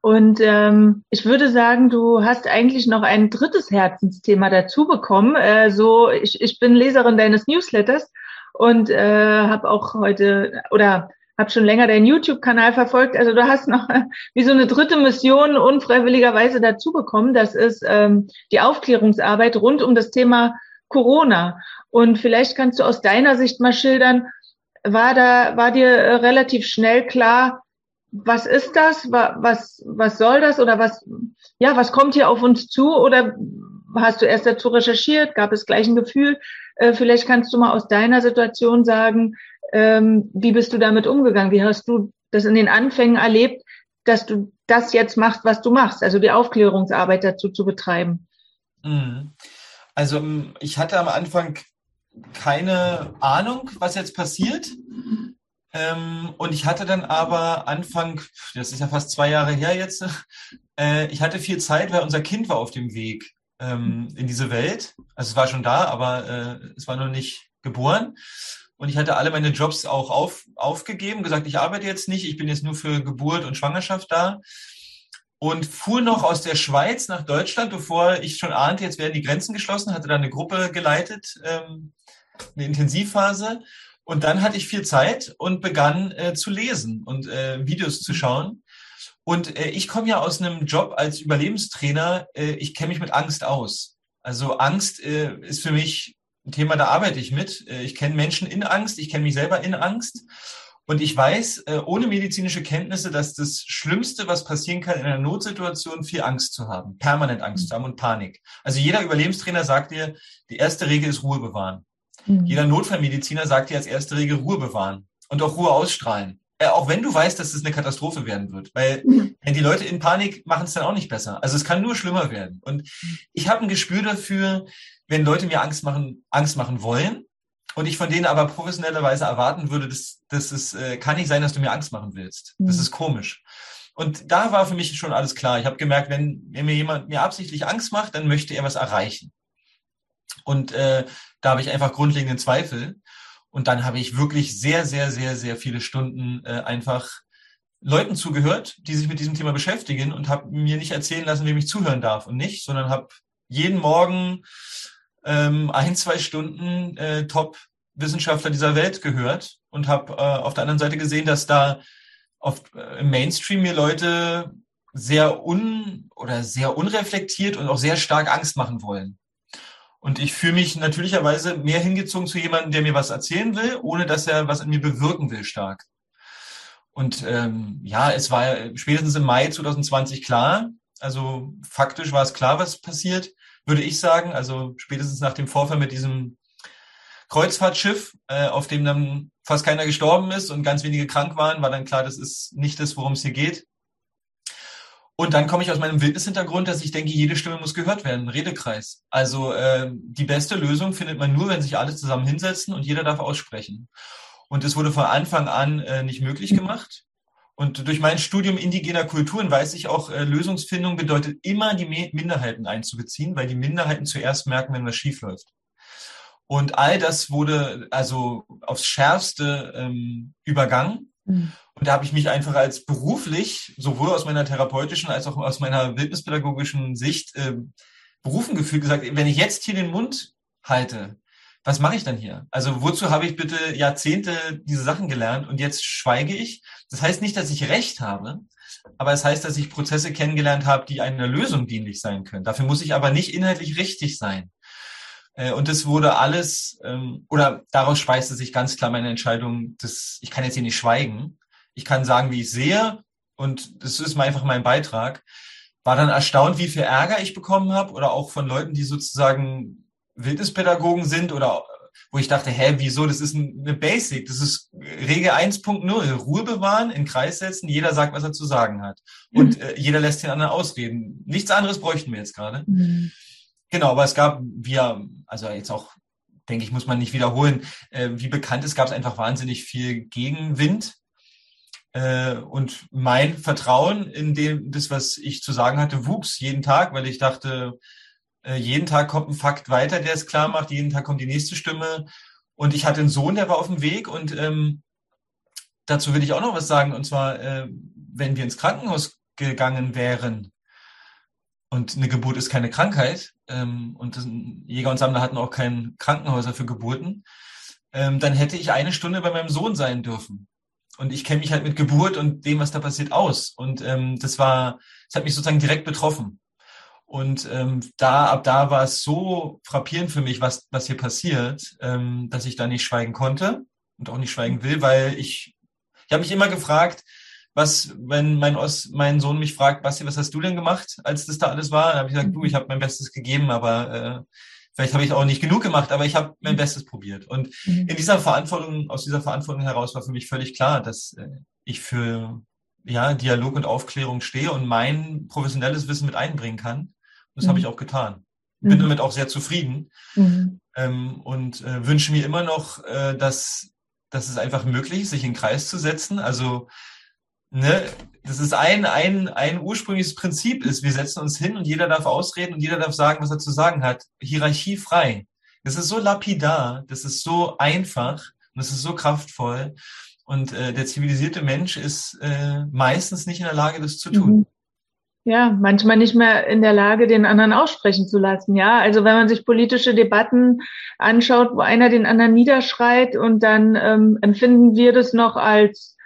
und ähm, ich würde sagen, du hast eigentlich noch ein drittes Herzensthema dazu bekommen. Äh, so, ich, ich bin Leserin deines Newsletters und äh, habe auch heute oder habe schon länger deinen YouTube-Kanal verfolgt. Also du hast noch wie so eine dritte Mission unfreiwilligerweise dazu bekommen. Das ist ähm, die Aufklärungsarbeit rund um das Thema Corona. Und vielleicht kannst du aus deiner Sicht mal schildern, war da, war dir äh, relativ schnell klar, was ist das? Was, was soll das? Oder was, ja, was kommt hier auf uns zu? Oder hast du erst dazu recherchiert? Gab es gleich ein Gefühl? Äh, vielleicht kannst du mal aus deiner Situation sagen, ähm, wie bist du damit umgegangen? Wie hast du das in den Anfängen erlebt, dass du das jetzt machst, was du machst, also die Aufklärungsarbeit dazu zu betreiben? Mhm. Also ich hatte am Anfang keine Ahnung, was jetzt passiert. Ähm, und ich hatte dann aber Anfang, das ist ja fast zwei Jahre her jetzt, äh, ich hatte viel Zeit, weil unser Kind war auf dem Weg ähm, in diese Welt. Also es war schon da, aber äh, es war noch nicht geboren. Und ich hatte alle meine Jobs auch auf, aufgegeben, gesagt, ich arbeite jetzt nicht, ich bin jetzt nur für Geburt und Schwangerschaft da. Und fuhr noch aus der Schweiz nach Deutschland, bevor ich schon ahnte, jetzt werden die Grenzen geschlossen, hatte da eine Gruppe geleitet, ähm, eine Intensivphase. Und dann hatte ich viel Zeit und begann äh, zu lesen und äh, Videos zu schauen. Und äh, ich komme ja aus einem Job als Überlebenstrainer. Äh, ich kenne mich mit Angst aus. Also Angst äh, ist für mich ein Thema, da arbeite ich mit. Äh, ich kenne Menschen in Angst, ich kenne mich selber in Angst. Und ich weiß äh, ohne medizinische Kenntnisse, dass das Schlimmste, was passieren kann in einer Notsituation, viel Angst zu haben, permanent Angst zu haben und Panik. Also jeder Überlebenstrainer sagt dir, die erste Regel ist Ruhe bewahren. Mhm. Jeder Notfallmediziner sagt dir als erste Regel Ruhe bewahren und auch Ruhe ausstrahlen. Äh, auch wenn du weißt, dass es eine Katastrophe werden wird. Weil mhm. die Leute in Panik machen es dann auch nicht besser. Also es kann nur schlimmer werden. Und ich habe ein Gespür dafür, wenn Leute mir Angst machen, Angst machen wollen und ich von denen aber professionellerweise erwarten würde, dass, dass es äh, kann nicht sein, dass du mir Angst machen willst. Mhm. Das ist komisch. Und da war für mich schon alles klar. Ich habe gemerkt, wenn, wenn mir jemand mir absichtlich Angst macht, dann möchte er was erreichen. Und äh, da habe ich einfach grundlegende Zweifel. Und dann habe ich wirklich sehr, sehr, sehr, sehr viele Stunden äh, einfach Leuten zugehört, die sich mit diesem Thema beschäftigen und habe mir nicht erzählen lassen, wem ich zuhören darf und nicht, sondern habe jeden Morgen ähm, ein, zwei Stunden äh, Top-Wissenschaftler dieser Welt gehört und habe äh, auf der anderen Seite gesehen, dass da auf, äh, im Mainstream mir Leute sehr un oder sehr unreflektiert und auch sehr stark Angst machen wollen. Und ich fühle mich natürlicherweise mehr hingezogen zu jemandem, der mir was erzählen will, ohne dass er was an mir bewirken will, stark. Und ähm, ja, es war spätestens im Mai 2020 klar, also faktisch war es klar, was passiert, würde ich sagen. Also spätestens nach dem Vorfall mit diesem Kreuzfahrtschiff, äh, auf dem dann fast keiner gestorben ist und ganz wenige krank waren, war dann klar, das ist nicht das, worum es hier geht. Und dann komme ich aus meinem Wildnishintergrund, dass ich denke, jede Stimme muss gehört werden, Redekreis. Also äh, die beste Lösung findet man nur, wenn sich alle zusammen hinsetzen und jeder darf aussprechen. Und es wurde von Anfang an äh, nicht möglich gemacht. Und durch mein Studium indigener Kulturen weiß ich auch, äh, Lösungsfindung bedeutet immer die Minderheiten einzubeziehen, weil die Minderheiten zuerst merken, wenn was schief läuft. Und all das wurde also aufs Schärfste ähm, übergangen. Mhm. Und da habe ich mich einfach als beruflich, sowohl aus meiner therapeutischen als auch aus meiner wildnispädagogischen Sicht, äh, berufen gefühlt, gesagt, wenn ich jetzt hier den Mund halte, was mache ich dann hier? Also wozu habe ich bitte Jahrzehnte diese Sachen gelernt und jetzt schweige ich? Das heißt nicht, dass ich Recht habe, aber es heißt, dass ich Prozesse kennengelernt habe, die einer Lösung dienlich sein können. Dafür muss ich aber nicht inhaltlich richtig sein. Äh, und das wurde alles, ähm, oder daraus speiste sich ganz klar meine Entscheidung, dass ich kann jetzt hier nicht schweigen, ich kann sagen, wie ich sehe und das ist einfach mein Beitrag. War dann erstaunt, wie viel Ärger ich bekommen habe oder auch von Leuten, die sozusagen Wildnispädagogen sind oder wo ich dachte, hä, wieso? Das ist eine Basic, das ist Regel 1.0, Ruhe bewahren, in Kreis setzen, jeder sagt, was er zu sagen hat. Und äh, jeder lässt den anderen ausreden. Nichts anderes bräuchten wir jetzt gerade. Mhm. Genau, aber es gab, wir, also jetzt auch, denke ich, muss man nicht wiederholen, äh, wie bekannt ist, gab es einfach wahnsinnig viel Gegenwind äh, und mein Vertrauen in dem, das, was ich zu sagen hatte, wuchs jeden Tag, weil ich dachte, äh, jeden Tag kommt ein Fakt weiter, der es klar macht, jeden Tag kommt die nächste Stimme. Und ich hatte einen Sohn, der war auf dem Weg und ähm, dazu will ich auch noch was sagen. Und zwar, äh, wenn wir ins Krankenhaus gegangen wären, und eine Geburt ist keine Krankheit, ähm, und das, Jäger und Sammler hatten auch kein Krankenhäuser für Geburten, ähm, dann hätte ich eine Stunde bei meinem Sohn sein dürfen. Und ich kenne mich halt mit Geburt und dem, was da passiert, aus. Und ähm, das war, das hat mich sozusagen direkt betroffen. Und ähm, da, ab da war es so frappierend für mich, was, was hier passiert, ähm, dass ich da nicht schweigen konnte und auch nicht schweigen will, weil ich, ich habe mich immer gefragt, was, wenn mein, Os, mein Sohn mich fragt, Basti, was hast du denn gemacht, als das da alles war? Dann habe ich gesagt, du, ich habe mein Bestes gegeben, aber äh, vielleicht habe ich auch nicht genug gemacht, aber ich habe mein Bestes probiert. Und mhm. in dieser Verantwortung, aus dieser Verantwortung heraus war für mich völlig klar, dass äh, ich für ja, Dialog und Aufklärung stehe und mein professionelles Wissen mit einbringen kann. Das mhm. habe ich auch getan. Bin mhm. damit auch sehr zufrieden mhm. ähm, und äh, wünsche mir immer noch, äh, dass, dass es einfach möglich ist, sich in den Kreis zu setzen. Also, ne, das ist ein, ein, ein ursprüngliches Prinzip ist, wir setzen uns hin und jeder darf ausreden und jeder darf sagen, was er zu sagen hat. Hierarchie frei. Das ist so lapidar, das ist so einfach und das ist so kraftvoll. Und äh, der zivilisierte Mensch ist äh, meistens nicht in der Lage, das zu tun. Mhm ja, manchmal nicht mehr in der Lage, den anderen aussprechen zu lassen. Ja, also wenn man sich politische Debatten anschaut, wo einer den anderen niederschreit und dann ähm, empfinden wir das noch als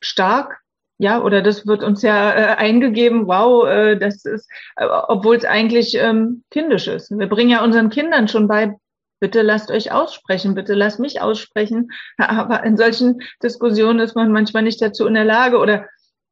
stark. Ja, oder das wird uns ja äh, eingegeben, wow, äh, das ist, äh, obwohl es eigentlich ähm, kindisch ist. Wir bringen ja unseren Kindern schon bei, bitte lasst euch aussprechen, bitte lasst mich aussprechen. Aber in solchen Diskussionen ist man manchmal nicht dazu in der Lage oder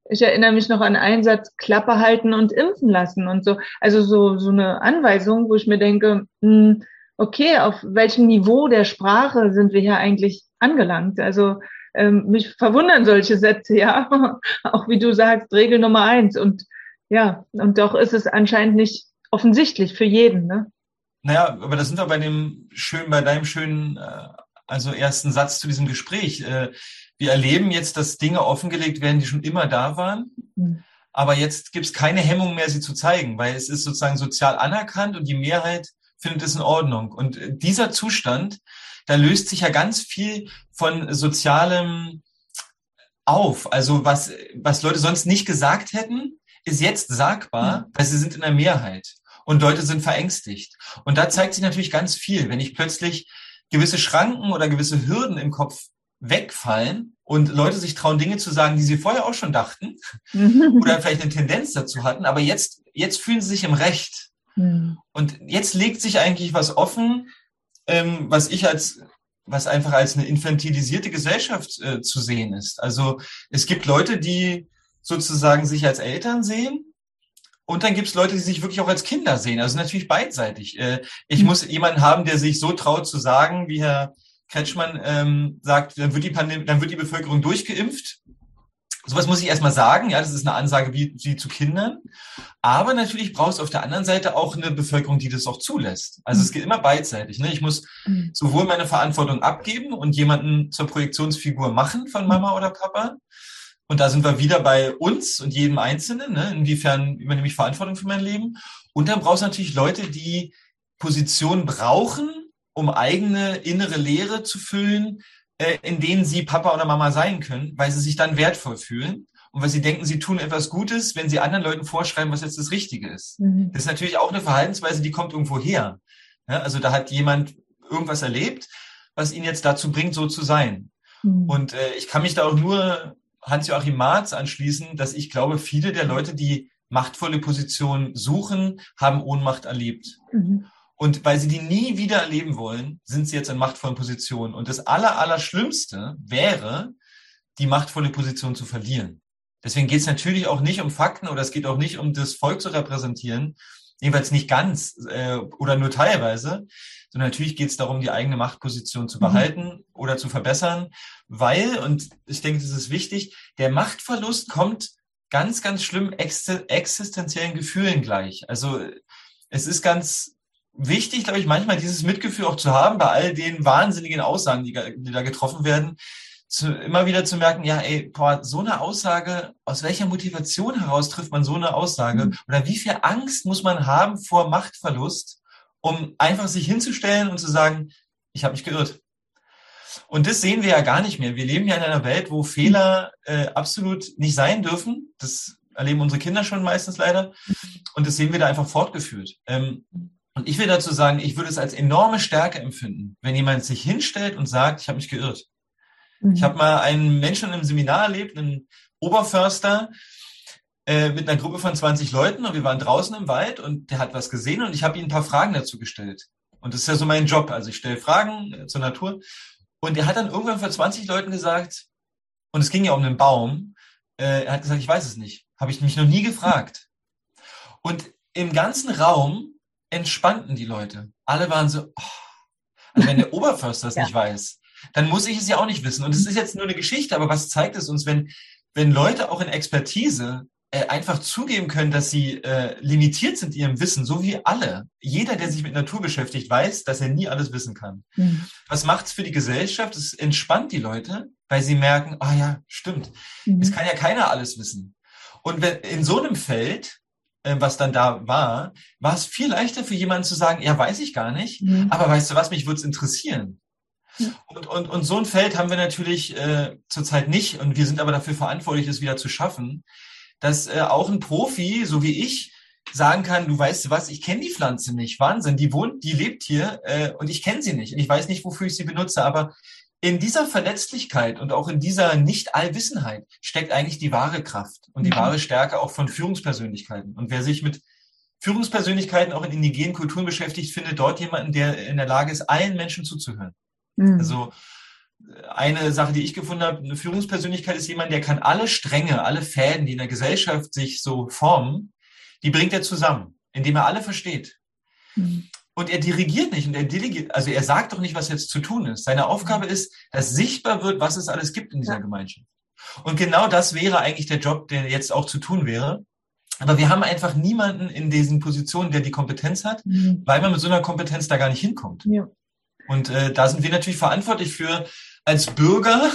ich erinnere mich noch an einen Satz, Klappe halten und impfen lassen und so. Also so, so eine Anweisung, wo ich mir denke, mh, hm, okay, auf welchem Niveau der Sprache sind wir hier eigentlich angelangt? Also ähm, mich verwundern solche Sätze, ja. Auch wie du sagst, Regel Nummer eins. Und ja, und doch ist es anscheinend nicht offensichtlich für jeden, ne? Naja, aber da sind wir bei dem schönen, bei deinem schönen, äh, also ersten Satz zu diesem Gespräch. Äh, wir erleben jetzt, dass Dinge offengelegt werden, die schon immer da waren. Mhm. Aber jetzt gibt es keine Hemmung mehr, sie zu zeigen, weil es ist sozusagen sozial anerkannt und die Mehrheit findet es in Ordnung. Und äh, dieser Zustand, da löst sich ja ganz viel von sozialem auf. Also was, was Leute sonst nicht gesagt hätten, ist jetzt sagbar, weil sie sind in der Mehrheit. Und Leute sind verängstigt. Und da zeigt sich natürlich ganz viel. Wenn ich plötzlich gewisse Schranken oder gewisse Hürden im Kopf wegfallen und Leute sich trauen, Dinge zu sagen, die sie vorher auch schon dachten oder vielleicht eine Tendenz dazu hatten, aber jetzt, jetzt fühlen sie sich im Recht. Mhm. Und jetzt legt sich eigentlich was offen, ähm, was ich als, was einfach als eine infantilisierte Gesellschaft äh, zu sehen ist. Also es gibt Leute, die sozusagen sich als Eltern sehen und dann gibt es Leute, die sich wirklich auch als Kinder sehen. Also natürlich beidseitig. Äh, ich mhm. muss jemanden haben, der sich so traut zu sagen, wie Herr Kretschmann ähm, sagt, dann wird, die dann wird die Bevölkerung durchgeimpft. Sowas muss ich erstmal sagen, ja, das ist eine Ansage wie, wie zu Kindern. Aber natürlich braucht es auf der anderen Seite auch eine Bevölkerung, die das auch zulässt. Also es geht immer beidseitig. Ne? Ich muss mhm. sowohl meine Verantwortung abgeben und jemanden zur Projektionsfigur machen von Mama oder Papa. Und da sind wir wieder bei uns und jedem Einzelnen. Ne? Inwiefern übernehme ich Verantwortung für mein Leben? Und dann brauchst du natürlich Leute, die Position brauchen, um eigene innere Leere zu füllen, äh, in denen sie Papa oder Mama sein können, weil sie sich dann wertvoll fühlen und weil sie denken, sie tun etwas Gutes, wenn sie anderen Leuten vorschreiben, was jetzt das Richtige ist. Mhm. Das ist natürlich auch eine Verhaltensweise, die kommt irgendwo her. Ja, also da hat jemand irgendwas erlebt, was ihn jetzt dazu bringt, so zu sein. Mhm. Und äh, ich kann mich da auch nur Hans-Joachim Marz anschließen, dass ich glaube, viele der Leute, die machtvolle Positionen suchen, haben Ohnmacht erlebt. Mhm. Und weil sie die nie wieder erleben wollen, sind sie jetzt in machtvollen Positionen. Und das Aller, Allerschlimmste wäre, die machtvolle Position zu verlieren. Deswegen geht es natürlich auch nicht um Fakten oder es geht auch nicht um das Volk zu repräsentieren, jedenfalls nicht ganz äh, oder nur teilweise, sondern natürlich geht es darum, die eigene Machtposition zu mhm. behalten mhm. oder zu verbessern, weil, und ich denke, das ist wichtig, der Machtverlust kommt ganz, ganz schlimm existenziellen Gefühlen gleich. Also es ist ganz wichtig, glaube ich, manchmal dieses Mitgefühl auch zu haben bei all den wahnsinnigen Aussagen, die, die da getroffen werden, zu, immer wieder zu merken, ja, ey, boah, so eine Aussage, aus welcher Motivation heraus trifft man so eine Aussage? Mhm. Oder wie viel Angst muss man haben vor Machtverlust, um einfach sich hinzustellen und zu sagen, ich habe mich geirrt. Und das sehen wir ja gar nicht mehr. Wir leben ja in einer Welt, wo Fehler äh, absolut nicht sein dürfen. Das erleben unsere Kinder schon meistens leider. Mhm. Und das sehen wir da einfach fortgeführt. Ähm, und ich will dazu sagen, ich würde es als enorme Stärke empfinden, wenn jemand sich hinstellt und sagt, ich habe mich geirrt. Mhm. Ich habe mal einen Menschen im Seminar erlebt, einen Oberförster, äh, mit einer Gruppe von 20 Leuten und wir waren draußen im Wald und der hat was gesehen und ich habe ihm ein paar Fragen dazu gestellt. Und das ist ja so mein Job. Also ich stelle Fragen äh, zur Natur. Und er hat dann irgendwann vor 20 Leuten gesagt, und es ging ja um einen Baum, äh, er hat gesagt, ich weiß es nicht. Habe ich mich noch nie gefragt. Und im ganzen Raum entspannten die Leute. Alle waren so, oh. also wenn der Oberförster es ja. nicht weiß, dann muss ich es ja auch nicht wissen. Und es ist jetzt nur eine Geschichte, aber was zeigt es uns, wenn, wenn Leute auch in Expertise äh, einfach zugeben können, dass sie äh, limitiert sind in ihrem Wissen, so wie alle. Jeder, der sich mit Natur beschäftigt, weiß, dass er nie alles wissen kann. Mhm. Was macht's für die Gesellschaft? Es entspannt die Leute, weil sie merken, ah ja, stimmt. Mhm. Es kann ja keiner alles wissen. Und wenn in so einem Feld, was dann da war, war es viel leichter für jemanden zu sagen, ja, weiß ich gar nicht, mhm. aber weißt du was, mich würde es interessieren. Und, und, und so ein Feld haben wir natürlich äh, zurzeit nicht und wir sind aber dafür verantwortlich, es wieder zu schaffen dass äh, auch ein Profi, so wie ich, sagen kann, du weißt was, ich kenne die Pflanze nicht. Wahnsinn, die wohnt, die lebt hier äh, und ich kenne sie nicht. Und ich weiß nicht, wofür ich sie benutze, aber in dieser Verletzlichkeit und auch in dieser Nicht-Allwissenheit steckt eigentlich die wahre Kraft und die mhm. wahre Stärke auch von Führungspersönlichkeiten. Und wer sich mit Führungspersönlichkeiten auch in indigenen Kulturen beschäftigt, findet dort jemanden, der in der Lage ist, allen Menschen zuzuhören. Mhm. Also eine Sache, die ich gefunden habe, eine Führungspersönlichkeit ist jemand, der kann alle Stränge, alle Fäden, die in der Gesellschaft sich so formen, die bringt er zusammen, indem er alle versteht. Mhm. Und er dirigiert nicht und er delegiert, also er sagt doch nicht, was jetzt zu tun ist. Seine Aufgabe ist, dass sichtbar wird, was es alles gibt in dieser ja. Gemeinschaft. Und genau das wäre eigentlich der Job, der jetzt auch zu tun wäre. Aber wir haben einfach niemanden in diesen Positionen, der die Kompetenz hat, mhm. weil man mit so einer Kompetenz da gar nicht hinkommt. Ja. Und äh, da sind wir natürlich verantwortlich für, als Bürger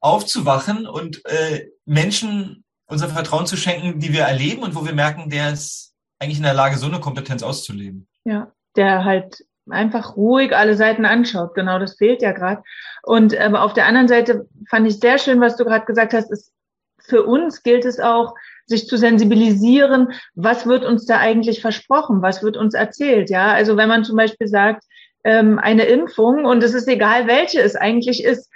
aufzuwachen und äh, Menschen unser Vertrauen zu schenken, die wir erleben und wo wir merken, der ist eigentlich in der Lage, so eine Kompetenz auszuleben. Ja, der halt einfach ruhig alle Seiten anschaut. Genau, das fehlt ja gerade. Und aber auf der anderen Seite fand ich sehr schön, was du gerade gesagt hast, ist für uns gilt es auch, sich zu sensibilisieren, was wird uns da eigentlich versprochen, was wird uns erzählt, ja. Also wenn man zum Beispiel sagt, ähm, eine Impfung und es ist egal, welche es eigentlich ist,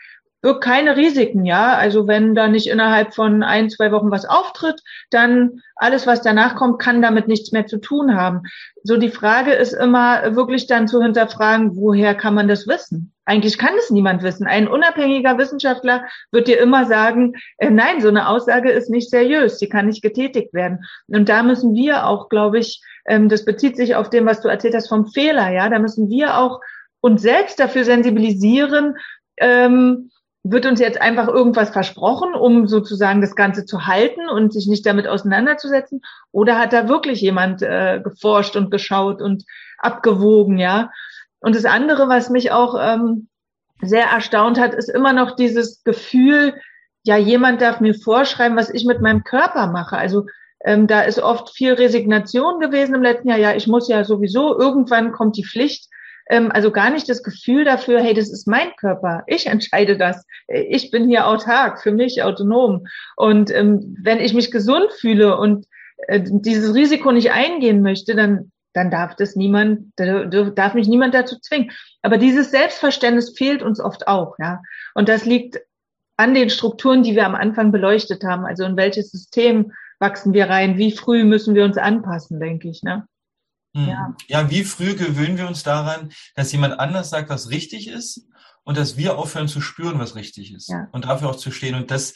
keine Risiken, ja. Also wenn da nicht innerhalb von ein, zwei Wochen was auftritt, dann alles, was danach kommt, kann damit nichts mehr zu tun haben. So die Frage ist immer wirklich dann zu hinterfragen, woher kann man das wissen? Eigentlich kann es niemand wissen. Ein unabhängiger Wissenschaftler wird dir immer sagen, äh, nein, so eine Aussage ist nicht seriös, sie kann nicht getätigt werden. Und da müssen wir auch, glaube ich, ähm, das bezieht sich auf dem, was du erzählt hast vom Fehler, ja, da müssen wir auch uns selbst dafür sensibilisieren, ähm, wird uns jetzt einfach irgendwas versprochen, um sozusagen das Ganze zu halten und sich nicht damit auseinanderzusetzen? Oder hat da wirklich jemand äh, geforscht und geschaut und abgewogen, ja? Und das andere, was mich auch ähm, sehr erstaunt hat, ist immer noch dieses Gefühl, ja, jemand darf mir vorschreiben, was ich mit meinem Körper mache. Also ähm, da ist oft viel Resignation gewesen im letzten Jahr. Ja, ich muss ja sowieso, irgendwann kommt die Pflicht. Ähm, also gar nicht das Gefühl dafür, hey, das ist mein Körper. Ich entscheide das. Ich bin hier autark, für mich autonom. Und ähm, wenn ich mich gesund fühle und äh, dieses Risiko nicht eingehen möchte, dann dann darf das niemand, darf mich niemand dazu zwingen. Aber dieses Selbstverständnis fehlt uns oft auch, ja. Und das liegt an den Strukturen, die wir am Anfang beleuchtet haben. Also in welches System wachsen wir rein? Wie früh müssen wir uns anpassen, denke ich, ne? Ja. ja, wie früh gewöhnen wir uns daran, dass jemand anders sagt, was richtig ist und dass wir aufhören zu spüren, was richtig ist ja. und dafür auch zu stehen. Und das,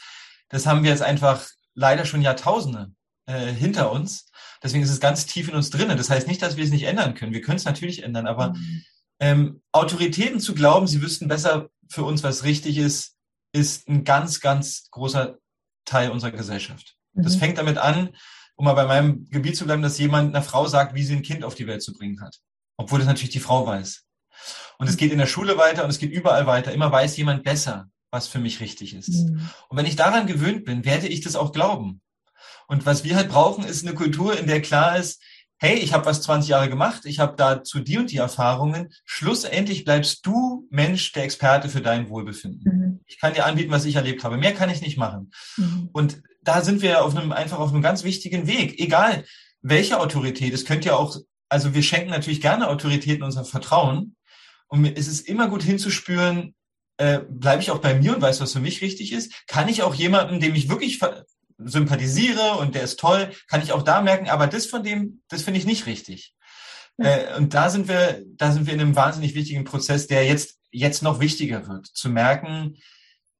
das haben wir jetzt einfach leider schon Jahrtausende äh, hinter uns. Deswegen ist es ganz tief in uns drinnen. Das heißt nicht, dass wir es nicht ändern können. Wir können es natürlich ändern, aber mhm. ähm, Autoritäten zu glauben, sie wüssten besser für uns, was richtig ist, ist ein ganz, ganz großer Teil unserer Gesellschaft. Mhm. Das fängt damit an, um mal bei meinem Gebiet zu bleiben, dass jemand einer Frau sagt, wie sie ein Kind auf die Welt zu bringen hat. Obwohl das natürlich die Frau weiß. Und es geht in der Schule weiter und es geht überall weiter. Immer weiß jemand besser, was für mich richtig ist. Mhm. Und wenn ich daran gewöhnt bin, werde ich das auch glauben. Und was wir halt brauchen, ist eine Kultur, in der klar ist, hey, ich habe was 20 Jahre gemacht, ich habe dazu die und die Erfahrungen. Schlussendlich bleibst du Mensch, der Experte für dein Wohlbefinden. Mhm. Ich kann dir anbieten, was ich erlebt habe. Mehr kann ich nicht machen. Mhm. Und da sind wir auf einem, einfach auf einem ganz wichtigen Weg. Egal welche Autorität, es könnte ja auch, also wir schenken natürlich gerne Autoritäten unser Vertrauen. Und es ist immer gut hinzuspüren, äh, bleibe ich auch bei mir und weiß, was für mich richtig ist? Kann ich auch jemanden, dem ich wirklich sympathisiere und der ist toll, kann ich auch da merken, aber das von dem, das finde ich nicht richtig. Äh, und da sind wir, da sind wir in einem wahnsinnig wichtigen Prozess, der jetzt, jetzt noch wichtiger wird, zu merken,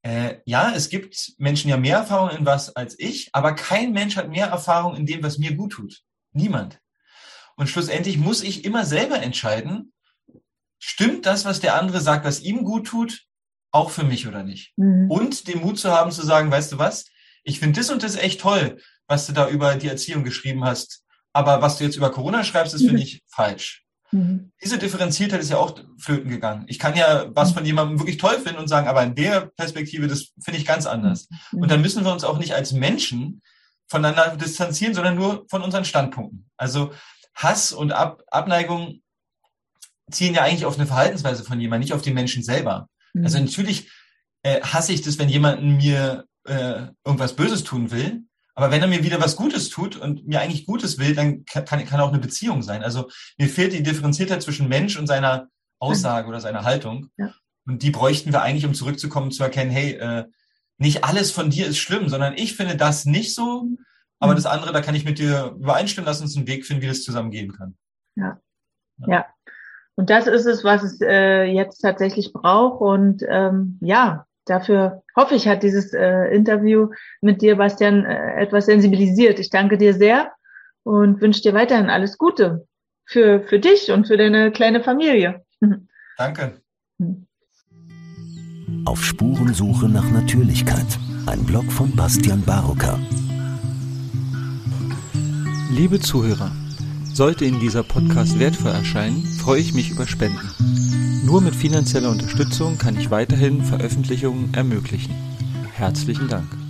äh, ja, es gibt Menschen ja mehr Erfahrung in was als ich, aber kein Mensch hat mehr Erfahrung in dem, was mir gut tut. Niemand. Und schlussendlich muss ich immer selber entscheiden, stimmt das, was der andere sagt, was ihm gut tut, auch für mich oder nicht? Mhm. Und den Mut zu haben zu sagen, weißt du was, ich finde das und das echt toll, was du da über die Erziehung geschrieben hast. Aber was du jetzt über Corona schreibst, das mhm. finde ich falsch. Mhm. Diese Differenziertheit ist ja auch flöten gegangen. Ich kann ja was mhm. von jemandem wirklich toll finden und sagen, aber in der Perspektive, das finde ich ganz anders. Mhm. Und dann müssen wir uns auch nicht als Menschen voneinander distanzieren, sondern nur von unseren Standpunkten. Also Hass und Ab Abneigung ziehen ja eigentlich auf eine Verhaltensweise von jemandem, nicht auf den Menschen selber. Mhm. Also natürlich äh, hasse ich das, wenn jemand mir äh, irgendwas Böses tun will. Aber wenn er mir wieder was Gutes tut und mir eigentlich Gutes will, dann kann, kann auch eine Beziehung sein. Also mir fehlt die Differenziertheit zwischen Mensch und seiner Aussage oder seiner Haltung. Ja. Und die bräuchten wir eigentlich, um zurückzukommen, zu erkennen, hey, äh, nicht alles von dir ist schlimm, sondern ich finde das nicht so, aber mhm. das andere, da kann ich mit dir übereinstimmen, lass uns einen Weg finden, wie das zusammen gehen kann. Ja. Ja. ja. Und das ist es, was es äh, jetzt tatsächlich braucht. Und ähm, ja, dafür hoffe ich, hat dieses äh, Interview mit dir, Bastian, äh, etwas sensibilisiert. Ich danke dir sehr und wünsche dir weiterhin alles Gute für, für dich und für deine kleine Familie. Danke. Auf Spurensuche nach Natürlichkeit. Ein Blog von Bastian Barocker. Liebe Zuhörer, sollte Ihnen dieser Podcast wertvoll erscheinen, freue ich mich über Spenden. Nur mit finanzieller Unterstützung kann ich weiterhin Veröffentlichungen ermöglichen. Herzlichen Dank.